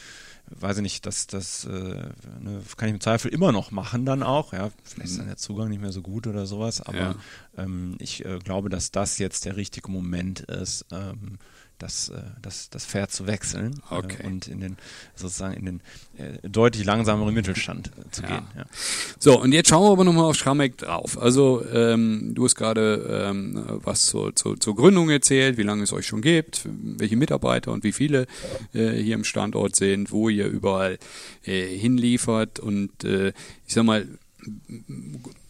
weiß ich nicht, das, das äh, ne, kann ich im Zweifel immer noch machen dann auch, ja, vielleicht ist dann der Zugang nicht mehr so gut oder sowas, aber Ja. ähm, ich äh, glaube, dass das jetzt der richtige Moment ist, ähm, das, äh, das, das Pferd zu wechseln Okay. äh, und in den sozusagen in den äh, deutlich langsameren Mittelstand äh, zu Ja. gehen. Ja. So, und jetzt schauen wir aber nochmal auf Schrammeck drauf. Also, ähm, du hast gerade ähm, was zur, zur, zur Gründung erzählt, wie lange es euch schon gibt, welche Mitarbeiter und wie viele äh, hier im Standort sind, wo ihr überall äh, hinliefert. Und äh, ich sag mal,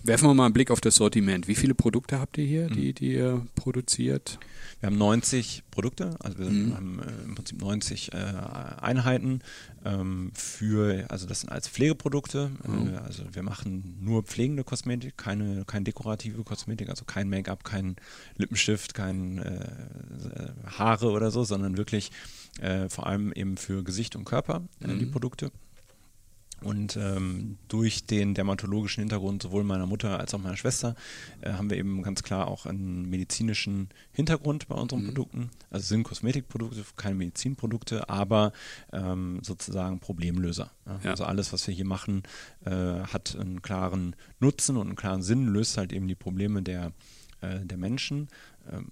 werfen wir mal einen Blick auf das Sortiment. Wie viele Produkte habt ihr hier, die, die ihr produziert? Wir haben 90 Produkte, also wir Mhm. haben äh, im Prinzip 90 äh, Einheiten ähm, für, also das sind als Pflegeprodukte. Mhm. Äh, also wir machen nur pflegende Kosmetik, keine, keine dekorative Kosmetik, also kein Make-up, kein Lippenstift, kein äh, äh, Haare oder so, sondern wirklich äh, vor allem eben für Gesicht und Körper äh, die Mhm. Produkte. Und ähm, durch den dermatologischen Hintergrund sowohl meiner Mutter als auch meiner Schwester äh, haben wir eben ganz klar auch einen medizinischen Hintergrund bei unseren Produkten. Also es sind Kosmetikprodukte, keine Medizinprodukte, aber ähm, sozusagen Problemlöser. Ja? Ja. Also alles, was wir hier machen, äh, hat einen klaren Nutzen und einen klaren Sinn, löst halt eben die Probleme der, äh, der Menschen,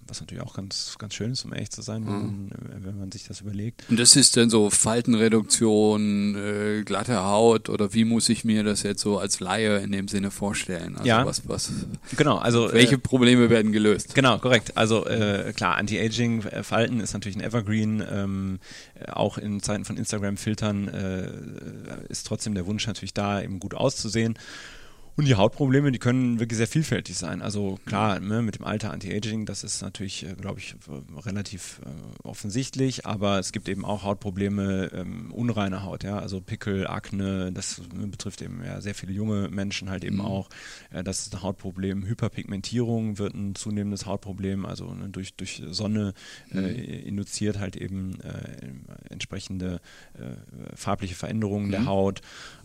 was natürlich auch ganz, ganz schön ist, um ehrlich zu sein, wenn, man, äh, wenn man sich das überlegt. Und das ist dann so Faltenreduktion, äh, glatte Haut oder wie muss ich mir das jetzt so als Laie in dem Sinne vorstellen? Also Ja. was, was, Genau, also welche äh, Probleme werden gelöst? Genau, korrekt. Also äh, klar, Anti-Aging-Falten ist natürlich ein Evergreen. Ähm, äh, auch in Zeiten von Instagram-Filtern äh, ist trotzdem der Wunsch natürlich da, eben gut auszusehen. Und die Hautprobleme, die können wirklich sehr vielfältig sein. Also klar, ne, mit dem Alter Anti-Aging, das ist natürlich, äh, glaube ich, äh, relativ äh, offensichtlich, aber es gibt eben auch Hautprobleme, ähm, unreine Haut, ja, also Pickel, Akne, das äh, betrifft eben ja sehr viele junge Menschen halt eben auch. Äh, das ist ein Hautproblem. Hyperpigmentierung wird ein zunehmendes Hautproblem, also ne, durch, durch Sonne äh, induziert halt eben entsprechende farbliche Veränderungen der Haut.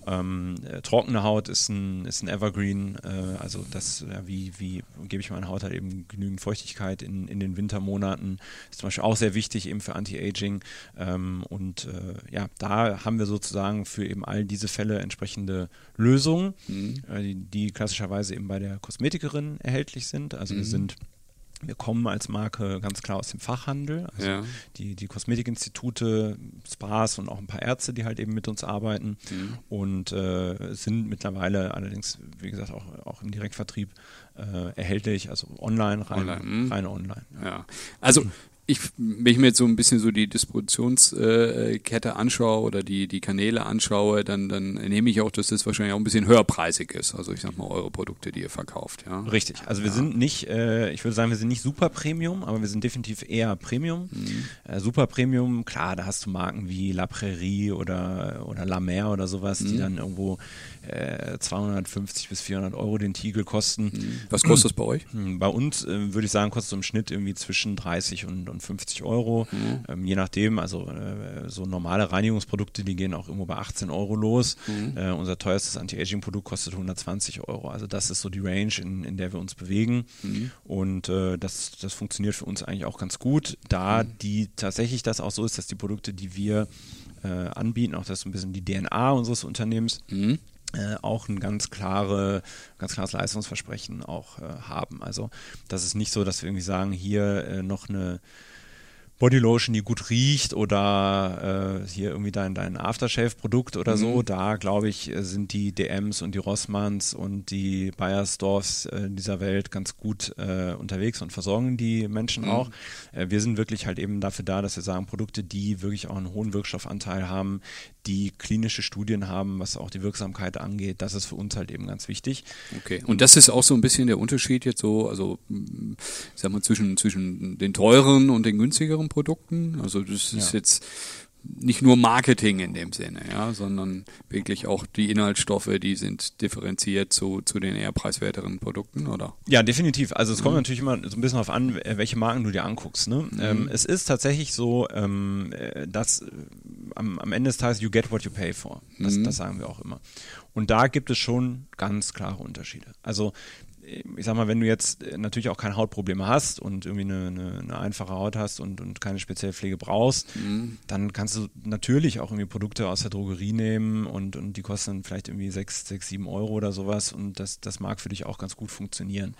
Ähm, äh, trockene Haut ist ein, ist ein Evergreen, äh, also das, ja, wie, wie gebe ich meiner Haut halt eben genügend Feuchtigkeit in, in den Wintermonaten, ist zum Beispiel auch sehr wichtig eben für Anti-Aging. Ähm, und äh, ja, da haben wir sozusagen für eben all diese Fälle entsprechende Lösungen, äh, die, die klassischerweise eben bei der Kosmetikerin erhältlich sind, also wir sind wir kommen als Marke ganz klar aus dem Fachhandel. Also Ja. die, die Kosmetikinstitute, Spas und auch ein paar Ärzte, die halt eben mit uns arbeiten Mhm. und äh, sind mittlerweile allerdings, wie gesagt, auch, auch im Direktvertrieb äh, erhältlich, also online, rein Online, mhm. rein online. Ja. Ja. Also ich, wenn ich mir jetzt so ein bisschen so die Distributionskette anschaue oder die, die Kanäle anschaue, dann, dann nehme ich auch, dass das wahrscheinlich auch ein bisschen höherpreisig ist. Also ich sag mal, eure Produkte, die ihr verkauft, ja. Richtig. Also wir sind nicht, äh, ich würde sagen, wir sind nicht super Premium, aber wir sind definitiv eher Premium. Äh, super Premium, klar, da hast du Marken wie La Prairie oder, oder La Mer oder sowas, die dann irgendwo äh, 250 bis 400 Euro den Tiegel kosten. Was kostet das bei euch? Hm, Bei uns äh, würde ich sagen, kostet so im Schnitt irgendwie zwischen 30 und, und 50 Euro. Ähm, je nachdem, also äh, so normale Reinigungsprodukte, die gehen auch irgendwo bei 18 Euro los. Äh, unser teuerstes Anti-Aging-Produkt kostet 120 Euro. Also das ist so die Range, in, in der wir uns bewegen. Und äh, das, das funktioniert für uns eigentlich auch ganz gut, da die tatsächlich das auch so ist, dass die Produkte, die wir äh, anbieten, auch das ist ein bisschen die DNA unseres Unternehmens, Mhm. Äh, auch ein ganz klare, ganz klares Leistungsversprechen auch äh, haben. Also das ist nicht so, dass wir irgendwie sagen, hier äh, noch eine Bodylotion, die gut riecht oder äh, hier irgendwie dein, dein Aftershave-Produkt oder mhm. so, da glaube ich, sind die DMs und die Rossmanns und die Bayersdorfs äh, dieser Welt ganz gut äh, unterwegs und versorgen die Menschen mhm. auch. Äh, wir sind wirklich halt eben dafür da, dass wir sagen, Produkte, die wirklich auch einen hohen Wirkstoffanteil haben, die klinische Studien haben, was auch die Wirksamkeit angeht, das ist für uns halt eben ganz wichtig. Okay, und das ist auch so ein bisschen der Unterschied jetzt so, also ich sag mal, zwischen, zwischen den teuren und den günstigeren Produkten. Also das ist ja. jetzt nicht nur Marketing in dem Sinne, ja, sondern wirklich auch die Inhaltsstoffe, die sind differenziert zu, zu den eher preiswerteren Produkten, oder? Ja, definitiv. Also es kommt mhm. natürlich immer so ein bisschen darauf an, welche Marken du dir anguckst. Ne? Mhm. Ähm, es ist tatsächlich so, ähm, äh, dass äh, am, am, Ende des Tages you get what you pay for. Das, mhm. das sagen wir auch immer. Und da gibt es schon ganz klare Unterschiede. Also ich sag mal, wenn du jetzt äh, natürlich auch keine Hautprobleme hast und irgendwie eine, eine, eine einfache Haut hast und, und keine spezielle Pflege brauchst, mhm. dann kannst du natürlich auch irgendwie Produkte aus der Drogerie nehmen und, und die kosten vielleicht irgendwie 6, 6, 7 Euro oder sowas und das, das mag für dich auch ganz gut funktionieren.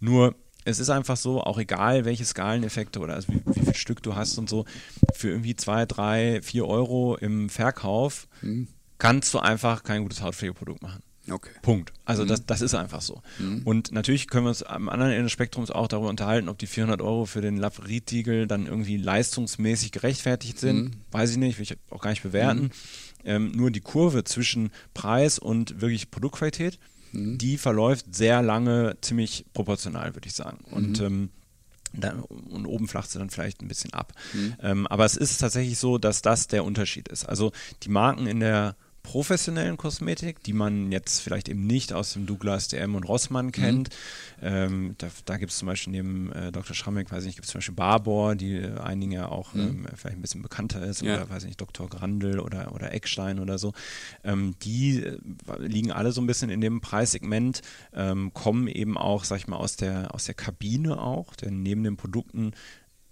Nur es ist einfach so, auch egal welche Skaleneffekte oder also wie, wie, viel Stück du hast und so, für irgendwie 2, 3, 4 Euro im Verkauf mhm. kannst du einfach kein gutes Hautpflegeprodukt machen. Okay. Punkt. Also mhm. das, das ist einfach so. Mhm. Und natürlich können wir uns am anderen Ende des Spektrums auch darüber unterhalten, ob die 400 Euro für den Laferit-Tiegel dann irgendwie leistungsmäßig gerechtfertigt sind. Mhm. Weiß ich nicht, will ich auch gar nicht bewerten. Mhm. Ähm, nur die Kurve zwischen Preis und wirklich Produktqualität, mhm. die verläuft sehr lange ziemlich proportional, würde ich sagen. Und mhm. ähm, dann, und oben flacht sie dann vielleicht ein bisschen ab. Ähm, aber es ist tatsächlich so, dass das der Unterschied ist. Also die Marken in der professionellen Kosmetik, die man jetzt vielleicht eben nicht aus dem Douglas, DM und Rossmann mhm. kennt. Mhm. Ähm, da da gibt es zum Beispiel neben äh, Dr. Schrammeck, weiß ich nicht, gibt es zum Beispiel Barbour, die äh, einigen ja auch mhm. ähm, vielleicht ein bisschen bekannter ist, ja. oder weiß ich nicht, Dr. Grandel oder, oder Eckstein oder so. Ähm, die äh, liegen alle so ein bisschen in dem Preissegment, ähm, kommen eben auch, sag ich mal, aus der, aus der Kabine auch, denn neben den Produkten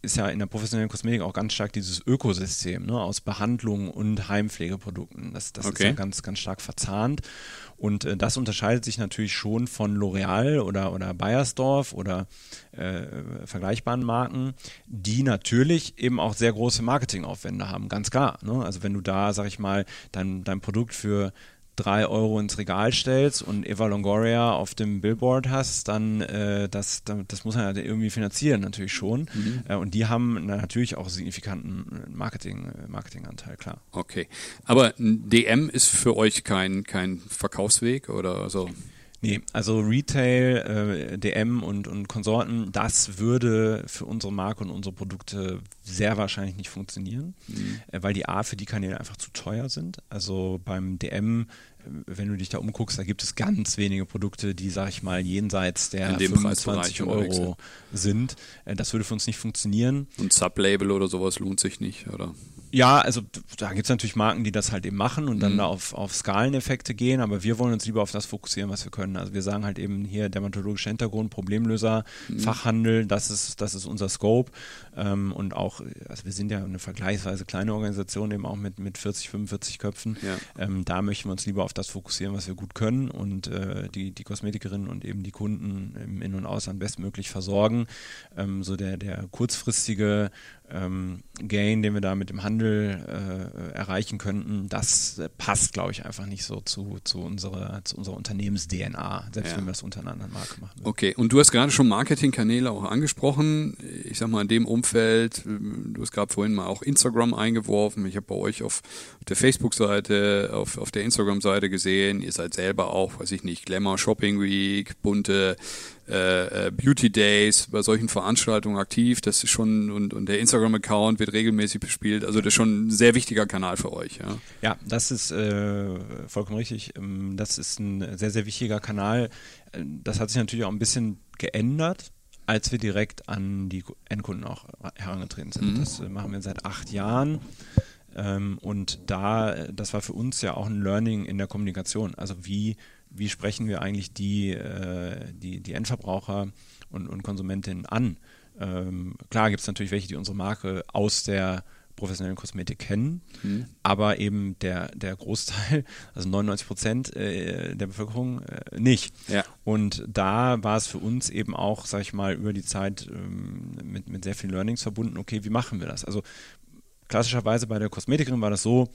ist ja in der professionellen Kosmetik auch ganz stark dieses Ökosystem ne, aus Behandlung und Heimpflegeprodukten. Das, das okay. ist ja ganz, ganz stark verzahnt. Und äh, das unterscheidet sich natürlich schon von L'Oreal oder, oder Bayersdorf oder äh, vergleichbaren Marken, die natürlich eben auch sehr große Marketingaufwände haben, ganz klar. Ne? Also wenn du da, sag ich mal, dein, dein Produkt für drei Euro ins Regal stellst und Eva Longoria auf dem Billboard hast, dann äh, das, das muss man ja irgendwie finanzieren natürlich schon. Mhm. Äh, und die haben natürlich auch signifikanten Marketing, äh, Marketinganteil, klar. Okay. Aber DM ist für euch kein, kein Verkaufsweg oder so? Nee, also Retail, äh, DM und, und Konsorten, das würde für unsere Marke und unsere Produkte sehr wahrscheinlich nicht funktionieren, mhm. äh, weil die A für die Kanäle einfach zu teuer sind. Also beim DM wenn du dich da umguckst, da gibt es ganz wenige Produkte, die, sag ich mal, jenseits der 25 Euro sind. Äh, das würde für uns nicht funktionieren. Und Sublabel oder sowas lohnt sich nicht, oder? Ja, also da gibt es natürlich Marken, die das halt eben machen und dann mhm. da auf, auf Skaleneffekte gehen, aber wir wollen uns lieber auf das fokussieren, was wir können. Also wir sagen halt eben hier dermatologischer Hintergrund, Problemlöser, mhm. Fachhandel, das ist, das ist unser Scope. Ähm, und auch, also wir sind ja eine vergleichsweise kleine Organisation, eben auch mit, mit 40, 45 Köpfen. Ja. Ähm, da möchten wir uns lieber auf das fokussieren, was wir gut können und äh, die, die Kosmetikerinnen und eben die Kunden im In- und Ausland bestmöglich versorgen. Ähm, so der, der kurzfristige ähm, Gain, den wir da mit dem Handel äh, erreichen könnten, das äh, passt, glaube ich, einfach nicht so zu, zu, unserer, zu unserer Unternehmens-DNA, selbst ja. wenn wir das unter einer anderen Marke machen. Würden. Okay, und du hast gerade schon Marketingkanäle auch angesprochen. Ich sag mal, in dem Umfeld, du hast gerade vorhin mal auch Instagram eingeworfen. Ich habe bei euch auf der Facebook-Seite, auf, auf der Instagram-Seite gesehen, ihr seid selber auch, weiß ich nicht, Glamour Shopping Week, bunte äh, äh, Beauty Days, bei solchen Veranstaltungen aktiv. Das ist schon, und, und der Instagram-Account wird regelmäßig bespielt. Also das ist schon ein sehr wichtiger Kanal für euch. Ja, ja das ist äh, vollkommen richtig. Ähm, das ist ein sehr, sehr wichtiger Kanal. Äh, das hat sich natürlich auch ein bisschen geändert als wir direkt an die Endkunden auch herangetreten sind. Mhm. Das machen wir seit acht Jahren. Ähm, und da, das war für uns ja auch ein Learning in der Kommunikation. Also wie wie sprechen wir eigentlich die, äh, die, die Endverbraucher und, und Konsumentinnen an? Ähm, klar gibt es natürlich welche, die unsere Marke aus der professionellen Kosmetik kennen, mhm. aber eben der, der Großteil, also 99 Prozent äh, der Bevölkerung äh, nicht. Ja. Und da war es für uns eben auch, sag ich mal, über die Zeit ähm, mit, mit sehr vielen Learnings verbunden, okay, wie machen wir das? Also klassischerweise bei der Kosmetikerin war das so,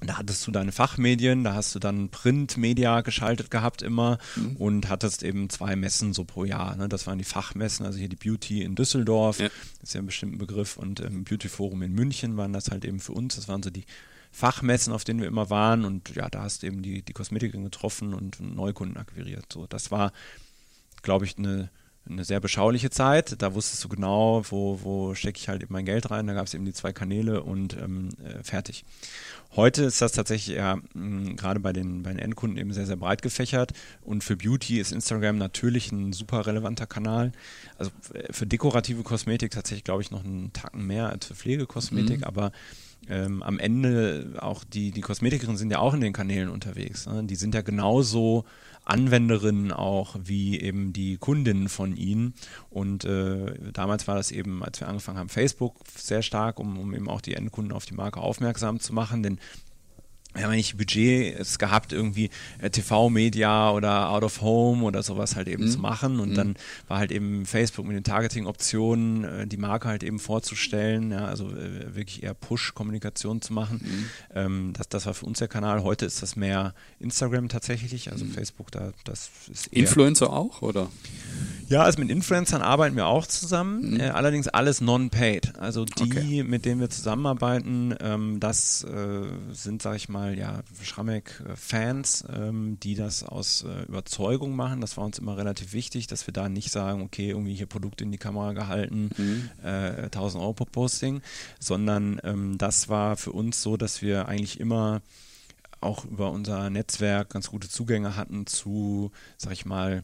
da hattest du deine Fachmedien, da hast du dann Printmedia geschaltet gehabt immer mhm. und hattest eben zwei Messen so pro Jahr. Ne? Das waren die Fachmessen, also hier die Beauty in Düsseldorf, ja. ist ja ein bestimmter Begriff, und ähm, Beauty Forum in München waren das halt eben für uns. Das waren so die Fachmessen, auf denen wir immer waren und ja, da hast du eben die, die Kosmetikerin getroffen und Neukunden akquiriert. So, das war, glaube ich, eine eine sehr beschauliche Zeit. Da wusstest du genau, wo, wo stecke ich halt eben mein Geld rein. Da gab es eben die zwei Kanäle und ähm, äh, fertig. Heute ist das tatsächlich eher gerade bei den, bei den Endkunden eben sehr, sehr breit gefächert. Und für Beauty ist Instagram natürlich ein super relevanter Kanal. Also äh, für dekorative Kosmetik tatsächlich, glaube ich, noch einen Tacken mehr als für Pflegekosmetik, mhm. aber ähm, am Ende auch die, die Kosmetikerinnen sind ja auch in den Kanälen unterwegs. Ne? Die sind ja genauso Anwenderinnen auch wie eben die Kundinnen von ihnen. Und äh, damals war das eben, als wir angefangen haben, Facebook sehr stark, um, um eben auch die Endkunden auf die Marke aufmerksam zu machen. Denn wir haben nicht Budget es gehabt, irgendwie äh, TV-Media oder Out of Home oder sowas halt eben mhm. zu machen. Und mhm. dann war halt eben Facebook mit den Targeting-Optionen, äh, die Marke halt eben vorzustellen, ja, also äh, wirklich eher Push-Kommunikation zu machen. Mhm. Ähm, das, das war für uns der Kanal. Heute ist das mehr Instagram tatsächlich, also mhm. Facebook, da das ist eher Influencer auch, oder? Ja, also mit Influencern arbeiten wir auch zusammen, mhm. äh, allerdings alles non-paid. Also die, okay. mit denen wir zusammenarbeiten, ähm, das äh, sind, sag ich mal, ja, Schrammeck-Fans, ähm, die das aus äh, Überzeugung machen. Das war uns immer relativ wichtig, dass wir da nicht sagen, okay, irgendwie hier Produkte in die Kamera gehalten, mhm. 1000 äh, Euro pro Posting, sondern ähm, das war für uns so, dass wir eigentlich immer auch über unser Netzwerk ganz gute Zugänge hatten zu, sag ich mal,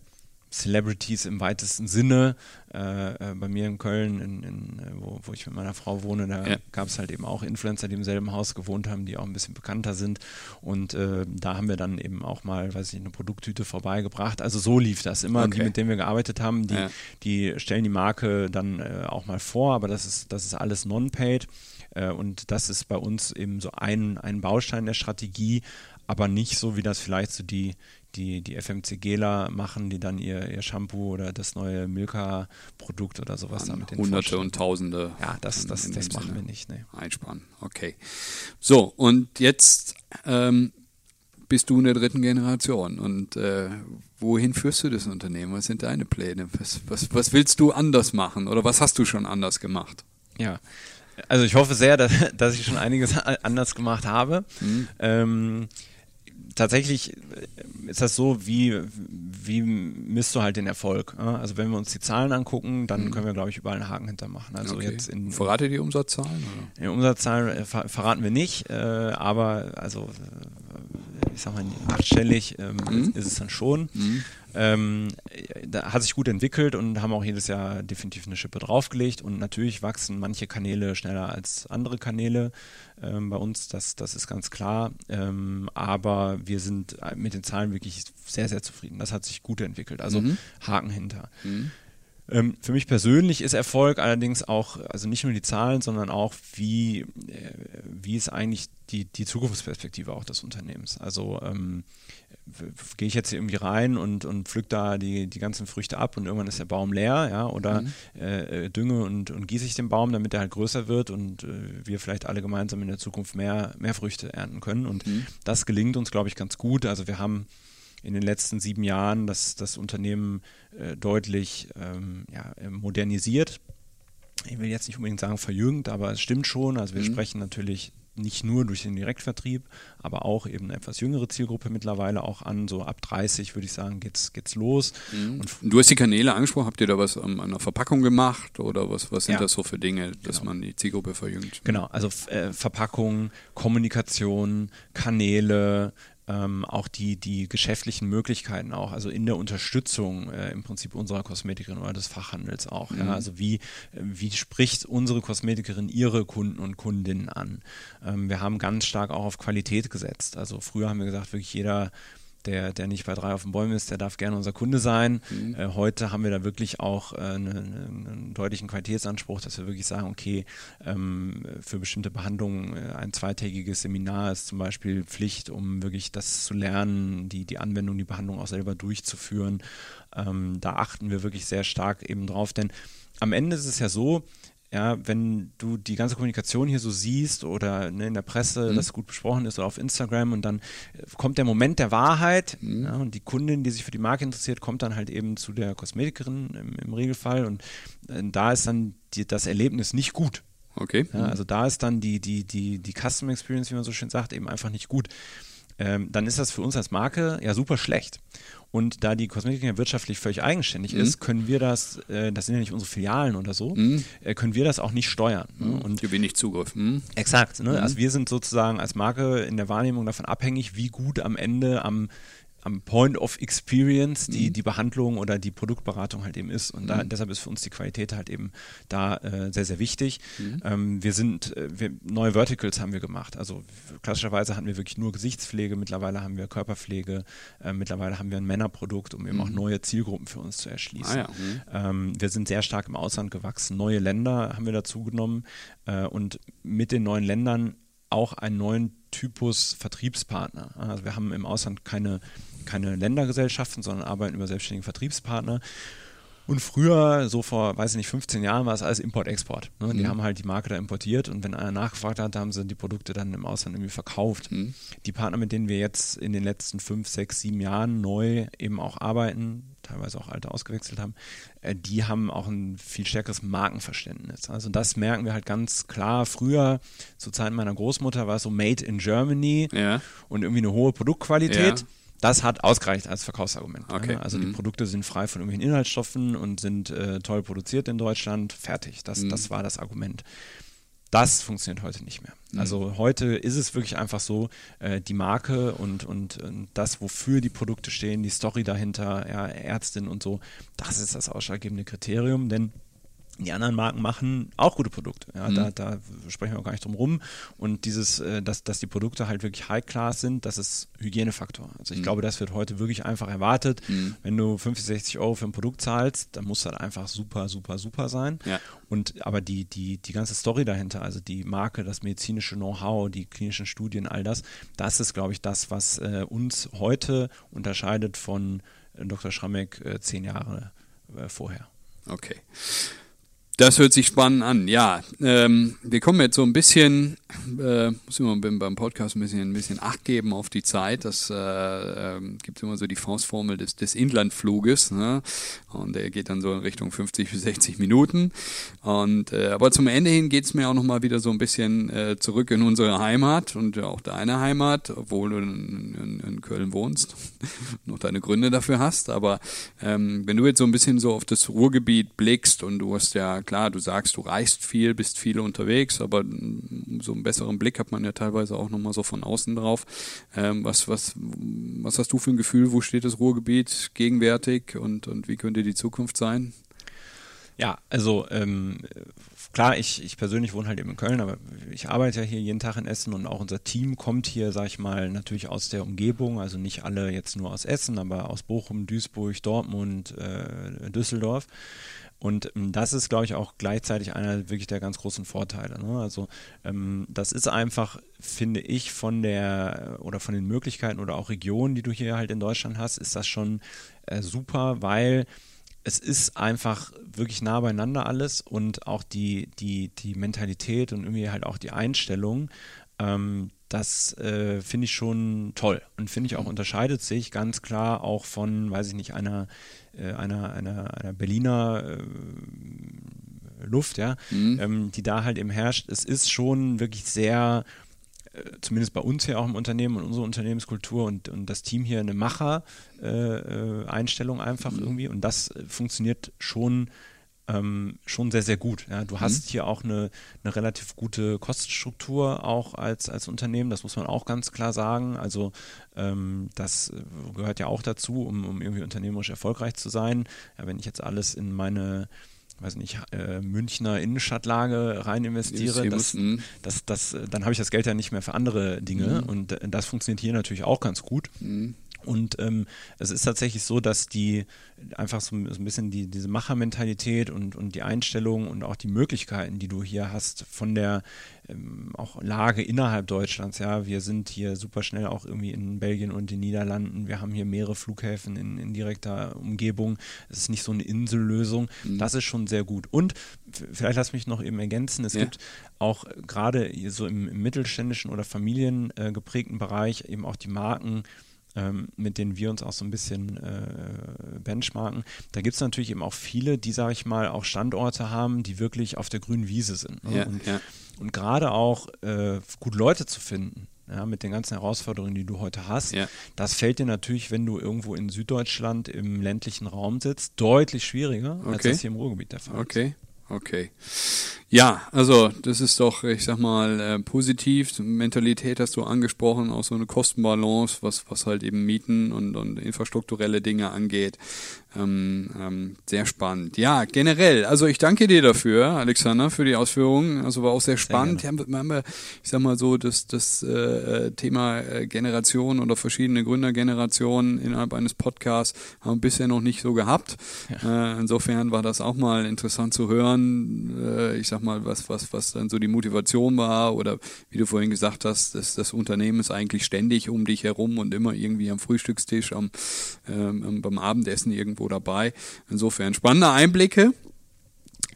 Celebrities im weitesten Sinne. Äh, äh, bei mir in Köln, in, in, äh, wo, wo, ich mit meiner Frau wohne, da ja. gab es halt eben auch Influencer, die im selben Haus gewohnt haben, die auch ein bisschen bekannter sind. Und äh, da haben wir dann eben auch mal, weiß ich, eine Produkttüte vorbeigebracht. Also so lief das immer. Okay. Die, mit denen wir gearbeitet haben, die, ja. die stellen die Marke dann äh, auch mal vor, aber das ist, das ist alles non-paid. Äh, und das ist bei uns eben so ein, ein Baustein der Strategie, aber nicht so, wie das vielleicht so die, die, die FMCGler machen, die dann ihr, ihr Shampoo oder das neue Milka-Produkt oder sowas damit Hunderte und Tausende. Ja, das, das, das, das machen wir nicht. Nee. Einspannen, okay. So, und jetzt ähm, bist du in der dritten Generation und äh, wohin führst du das Unternehmen? Was sind deine Pläne? Was, was, was willst du anders machen oder was hast du schon anders gemacht? Ja, also ich hoffe sehr, dass, dass ich schon einiges anders gemacht habe. Mhm. Ähm, tatsächlich äh, ist das so, wie, wie misst du halt den Erfolg? Also wenn wir uns die Zahlen angucken, dann mhm. können wir, glaube ich, überall einen Haken hintermachen. Also okay. jetzt in, Verrate die Umsatzzahlen? Oder? Die Umsatzzahlen äh, ver verraten wir nicht, äh, aber also ich sag mal, achtstellig ähm, mhm. ist es dann schon. Mhm. Ähm, da hat sich gut entwickelt und haben auch jedes Jahr definitiv eine Schippe draufgelegt und natürlich wachsen manche Kanäle schneller als andere Kanäle ähm, bei uns, das, das ist ganz klar. Ähm, aber wir sind mit den Zahlen wirklich sehr, sehr zufrieden. Das hat sich gut entwickelt. Also mhm. Haken hinter. Mhm. Ähm, für mich persönlich ist Erfolg allerdings auch, also nicht nur die Zahlen, sondern auch, wie, äh, wie ist eigentlich die, die Zukunftsperspektive auch des Unternehmens. Also ähm, gehe ich jetzt hier irgendwie rein und, und pflück da die, die ganzen Früchte ab und irgendwann ist der Baum leer, ja, oder mhm. äh, dünge und, und gieße ich den Baum, damit er halt größer wird und äh, wir vielleicht alle gemeinsam in der Zukunft mehr, mehr Früchte ernten können. Und mhm. das gelingt uns, glaube ich, ganz gut. Also wir haben in den letzten sieben Jahren das, das Unternehmen äh, deutlich ähm, ja, modernisiert. Ich will jetzt nicht unbedingt sagen verjüngt, aber es stimmt schon. Also wir mhm. sprechen natürlich nicht nur durch den Direktvertrieb, aber auch eben eine etwas jüngere Zielgruppe mittlerweile auch an. So ab 30 würde ich sagen, geht's, geht's los. Mhm. du hast die Kanäle angesprochen, habt ihr da was an einer Verpackung gemacht oder was, was sind ja. das so für Dinge, dass genau. man die Zielgruppe verjüngt? Genau, also äh, Verpackung, Kommunikation, Kanäle, ähm, auch die, die geschäftlichen Möglichkeiten auch, also in der Unterstützung äh, im Prinzip unserer Kosmetikerin oder des Fachhandels auch. Mhm. Ja? Also wie, wie spricht unsere Kosmetikerin ihre Kunden und Kundinnen an? Ähm, wir haben ganz stark auch auf Qualität gesetzt. Also früher haben wir gesagt, wirklich jeder der, der nicht bei drei auf den Bäumen ist, der darf gerne unser Kunde sein. Mhm. Äh, heute haben wir da wirklich auch äh, eine, eine, einen deutlichen Qualitätsanspruch, dass wir wirklich sagen, okay, ähm, für bestimmte Behandlungen äh, ein zweitägiges Seminar ist zum Beispiel Pflicht, um wirklich das zu lernen, die, die Anwendung, die Behandlung auch selber durchzuführen. Ähm, da achten wir wirklich sehr stark eben drauf, denn am Ende ist es ja so, ja, wenn du die ganze Kommunikation hier so siehst oder ne, in der Presse, mhm. das gut besprochen ist oder auf Instagram und dann äh, kommt der Moment der Wahrheit mhm. ja, und die Kundin, die sich für die Marke interessiert, kommt dann halt eben zu der Kosmetikerin im, im Regelfall und äh, da ist dann die, das Erlebnis nicht gut. Okay. Ja, also da ist dann die, die, die, die Custom Experience, wie man so schön sagt, eben einfach nicht gut. Ähm, dann ist das für uns als Marke ja super schlecht. Und da die Kosmetik ja wirtschaftlich völlig eigenständig mhm. ist, können wir das, äh, das sind ja nicht unsere Filialen oder so, mhm. äh, können wir das auch nicht steuern. Ne? Mhm. Und wenig Zugriff. Mhm. Exakt. Ne? Mhm. Also wir sind sozusagen als Marke in der Wahrnehmung davon abhängig, wie gut am Ende am am Point of Experience die, mhm. die Behandlung oder die Produktberatung halt eben ist. Und da, mhm. deshalb ist für uns die Qualität halt eben da äh, sehr, sehr wichtig. Mhm. Ähm, wir sind, äh, wir, neue Verticals haben wir gemacht. Also klassischerweise hatten wir wirklich nur Gesichtspflege, mittlerweile haben wir Körperpflege, äh, mittlerweile haben wir ein Männerprodukt, um eben auch mhm. neue Zielgruppen für uns zu erschließen. Ah, ja. Mhm. ähm, wir sind sehr stark im Ausland gewachsen. Neue Länder haben wir dazu genommen äh, und mit den neuen Ländern auch einen neuen Typus Vertriebspartner. Also wir haben im Ausland keine keine Ländergesellschaften, sondern arbeiten über selbstständige Vertriebspartner. Und früher, so vor, weiß ich nicht, 15 Jahren, war es alles Import-Export. Ne? Die mhm. haben halt die Marke da importiert und wenn einer nachgefragt hat, haben sie die Produkte dann im Ausland irgendwie verkauft. Mhm. Die Partner, mit denen wir jetzt in den letzten 5, 6, 7 Jahren neu eben auch arbeiten, teilweise auch alte ausgewechselt haben, äh, die haben auch ein viel stärkeres Markenverständnis. Also das merken wir halt ganz klar. Früher, zu Zeiten meiner Großmutter, war es so Made in Germany ja. und irgendwie eine hohe Produktqualität. Ja das hat ausgereicht als Verkaufsargument. Okay. Also mhm. die Produkte sind frei von irgendwelchen Inhaltsstoffen und sind äh, toll produziert in Deutschland. Fertig. Das, mhm. das war das Argument. Das funktioniert heute nicht mehr. Mhm. Also heute ist es wirklich einfach so, äh, die Marke und, und, und, das, wofür die Produkte stehen, die Story dahinter, ja, Ärztin und so, das ist das ausschlaggebende Kriterium, denn die anderen Marken machen auch gute Produkte. Ja, mhm. da, da, sprechen wir auch gar nicht drum rum. Und dieses, äh, dass, dass die Produkte halt wirklich High-Class sind, das ist Hygienefaktor. Also ich mhm. glaube, das wird heute wirklich einfach erwartet. Mhm. Wenn du 50, 60 Euro für ein Produkt zahlst, dann muss das einfach super, super, super sein. Ja. Und aber die, die, die ganze Story dahinter, also die Marke, das medizinische Know-how, die klinischen Studien, all das, das ist, glaube ich, das, was äh, uns heute unterscheidet von äh, Dr. Schrammeck äh, zehn Jahre äh, vorher. Okay. Das hört sich spannend an. Ja, ähm, wir kommen jetzt so ein bisschen, äh, muss immer beim Podcast ein bisschen, ein bisschen Acht geben auf die Zeit. Das äh, äh, gibt immer so die Faustformel des, des Inlandfluges. Ne? Und der geht dann so in Richtung 50 bis 60 Minuten. Und äh, aber zum Ende hin geht's mir auch nochmal wieder so ein bisschen äh, zurück in unsere Heimat und auch deine Heimat, obwohl du in, in, in Köln wohnst, <laughs> noch deine Gründe dafür hast. Aber ähm, wenn du jetzt so ein bisschen so auf das Ruhrgebiet blickst und du hast ja klar, du sagst, du reist viel, bist viel unterwegs, aber so einen besseren Blick hat man ja teilweise auch nochmal so von außen drauf. Ähm, was, was, was hast du für ein Gefühl, wo steht das Ruhrgebiet gegenwärtig und, und wie könnte die Zukunft sein? Ja, also ähm, klar, ich, ich persönlich wohne halt eben in Köln, aber ich arbeite ja hier jeden Tag in Essen und auch unser Team kommt hier, sag ich mal, natürlich aus der Umgebung, also nicht alle jetzt nur aus Essen, aber aus Bochum, Duisburg, Dortmund, äh, Düsseldorf. Und ähm, das ist, glaube ich, auch gleichzeitig einer wirklich der ganz großen Vorteile. Ne? Also ähm, das ist einfach, finde ich, von der oder von den Möglichkeiten oder auch Regionen, die du hier halt in Deutschland hast, ist das schon äh, super, weil es ist einfach wirklich nah beieinander alles und auch die, die, die Mentalität und irgendwie halt auch die Einstellung, ähm, das äh, finde ich schon toll und finde ich auch unterscheidet sich ganz klar auch von, weiß ich nicht, einer äh, einer, einer, einer Berliner äh, Luft, ja, mhm. ähm, die da halt eben herrscht. Es ist schon wirklich sehr, zumindest bei uns hier auch im Unternehmen und unsere Unternehmenskultur und, und das Team hier eine Macher-Einstellung äh, einfach mhm. irgendwie und das funktioniert schon ähm, schon sehr, sehr gut. Ja, du hast mhm. hier auch eine, eine relativ gute Kostenstruktur auch als, als Unternehmen, das muss man auch ganz klar sagen. Also ähm, das gehört ja auch dazu, um, um irgendwie unternehmerisch erfolgreich zu sein. Ja, wenn ich jetzt alles in meine weiß nicht, äh, Münchner Innenstadtlage rein investiere, das, mhm. das, das, dann habe ich das Geld ja nicht mehr für andere Dinge. Mhm. Und äh, das funktioniert hier natürlich auch ganz gut. Mhm. Und ähm, es ist tatsächlich so, dass die einfach so, so ein bisschen die, diese Machermentalität und, und die Einstellung und auch die Möglichkeiten, die du hier hast von der ähm, auch Lage innerhalb Deutschlands. Ja, wir sind hier super schnell auch irgendwie in Belgien und den Niederlanden. Wir haben hier mehrere Flughäfen in, in direkter Umgebung. Es ist nicht so eine Insellösung. Mhm. Das ist schon sehr gut. Und vielleicht lass mich noch eben ergänzen. Es ja. gibt auch gerade so im, im mittelständischen oder familiengeprägten Bereich eben auch die Marken, ähm, mit denen wir uns auch so ein bisschen äh, benchmarken. Da gibt es natürlich eben auch viele, die, sage ich mal, auch Standorte haben, die wirklich auf der grünen Wiese sind. Ne? Ja, und, ja. und gerade auch äh, gut Leute zu finden, ja, mit den ganzen Herausforderungen, die du heute hast, ja. das fällt dir natürlich, wenn du irgendwo in Süddeutschland im ländlichen Raum sitzt, deutlich schwieriger, okay. als das hier im Ruhrgebiet der Fall ist. Okay, okay. Ja, also das ist doch, ich sag mal, äh, positiv. Mentalität hast du angesprochen, auch so eine Kostenbalance, was, was halt eben Mieten und, und infrastrukturelle Dinge angeht. Ähm, ähm, sehr spannend. Ja, generell, also ich danke dir dafür, Alexander, für die Ausführungen. Also war auch sehr spannend. Sehr wir haben, ich sag mal so, das, das äh, Thema äh, Generation oder verschiedene Gründergenerationen innerhalb eines Podcasts haben wir bisher noch nicht so gehabt. Ja. Äh, insofern war das auch mal interessant zu hören. Äh, ich sag mal, was, was, was dann so die Motivation war oder wie du vorhin gesagt hast, dass das Unternehmen ist eigentlich ständig um dich herum und immer irgendwie am Frühstückstisch, am, ähm, beim Abendessen irgendwo irgendwo dabei. Insofern spannende Einblicke.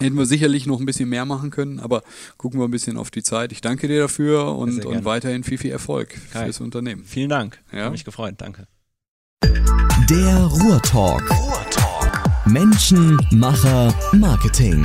Hätten wir sicherlich noch ein bisschen mehr machen können, aber gucken wir ein bisschen auf die Zeit. Ich danke dir dafür und, und weiterhin viel, viel Erfolg Kai. fürs Unternehmen. Vielen Dank. Ja? Hat mich gefreut. Danke. Der Ruhrtalk. Ruhrtalk. Menschen, Macher, Marketing.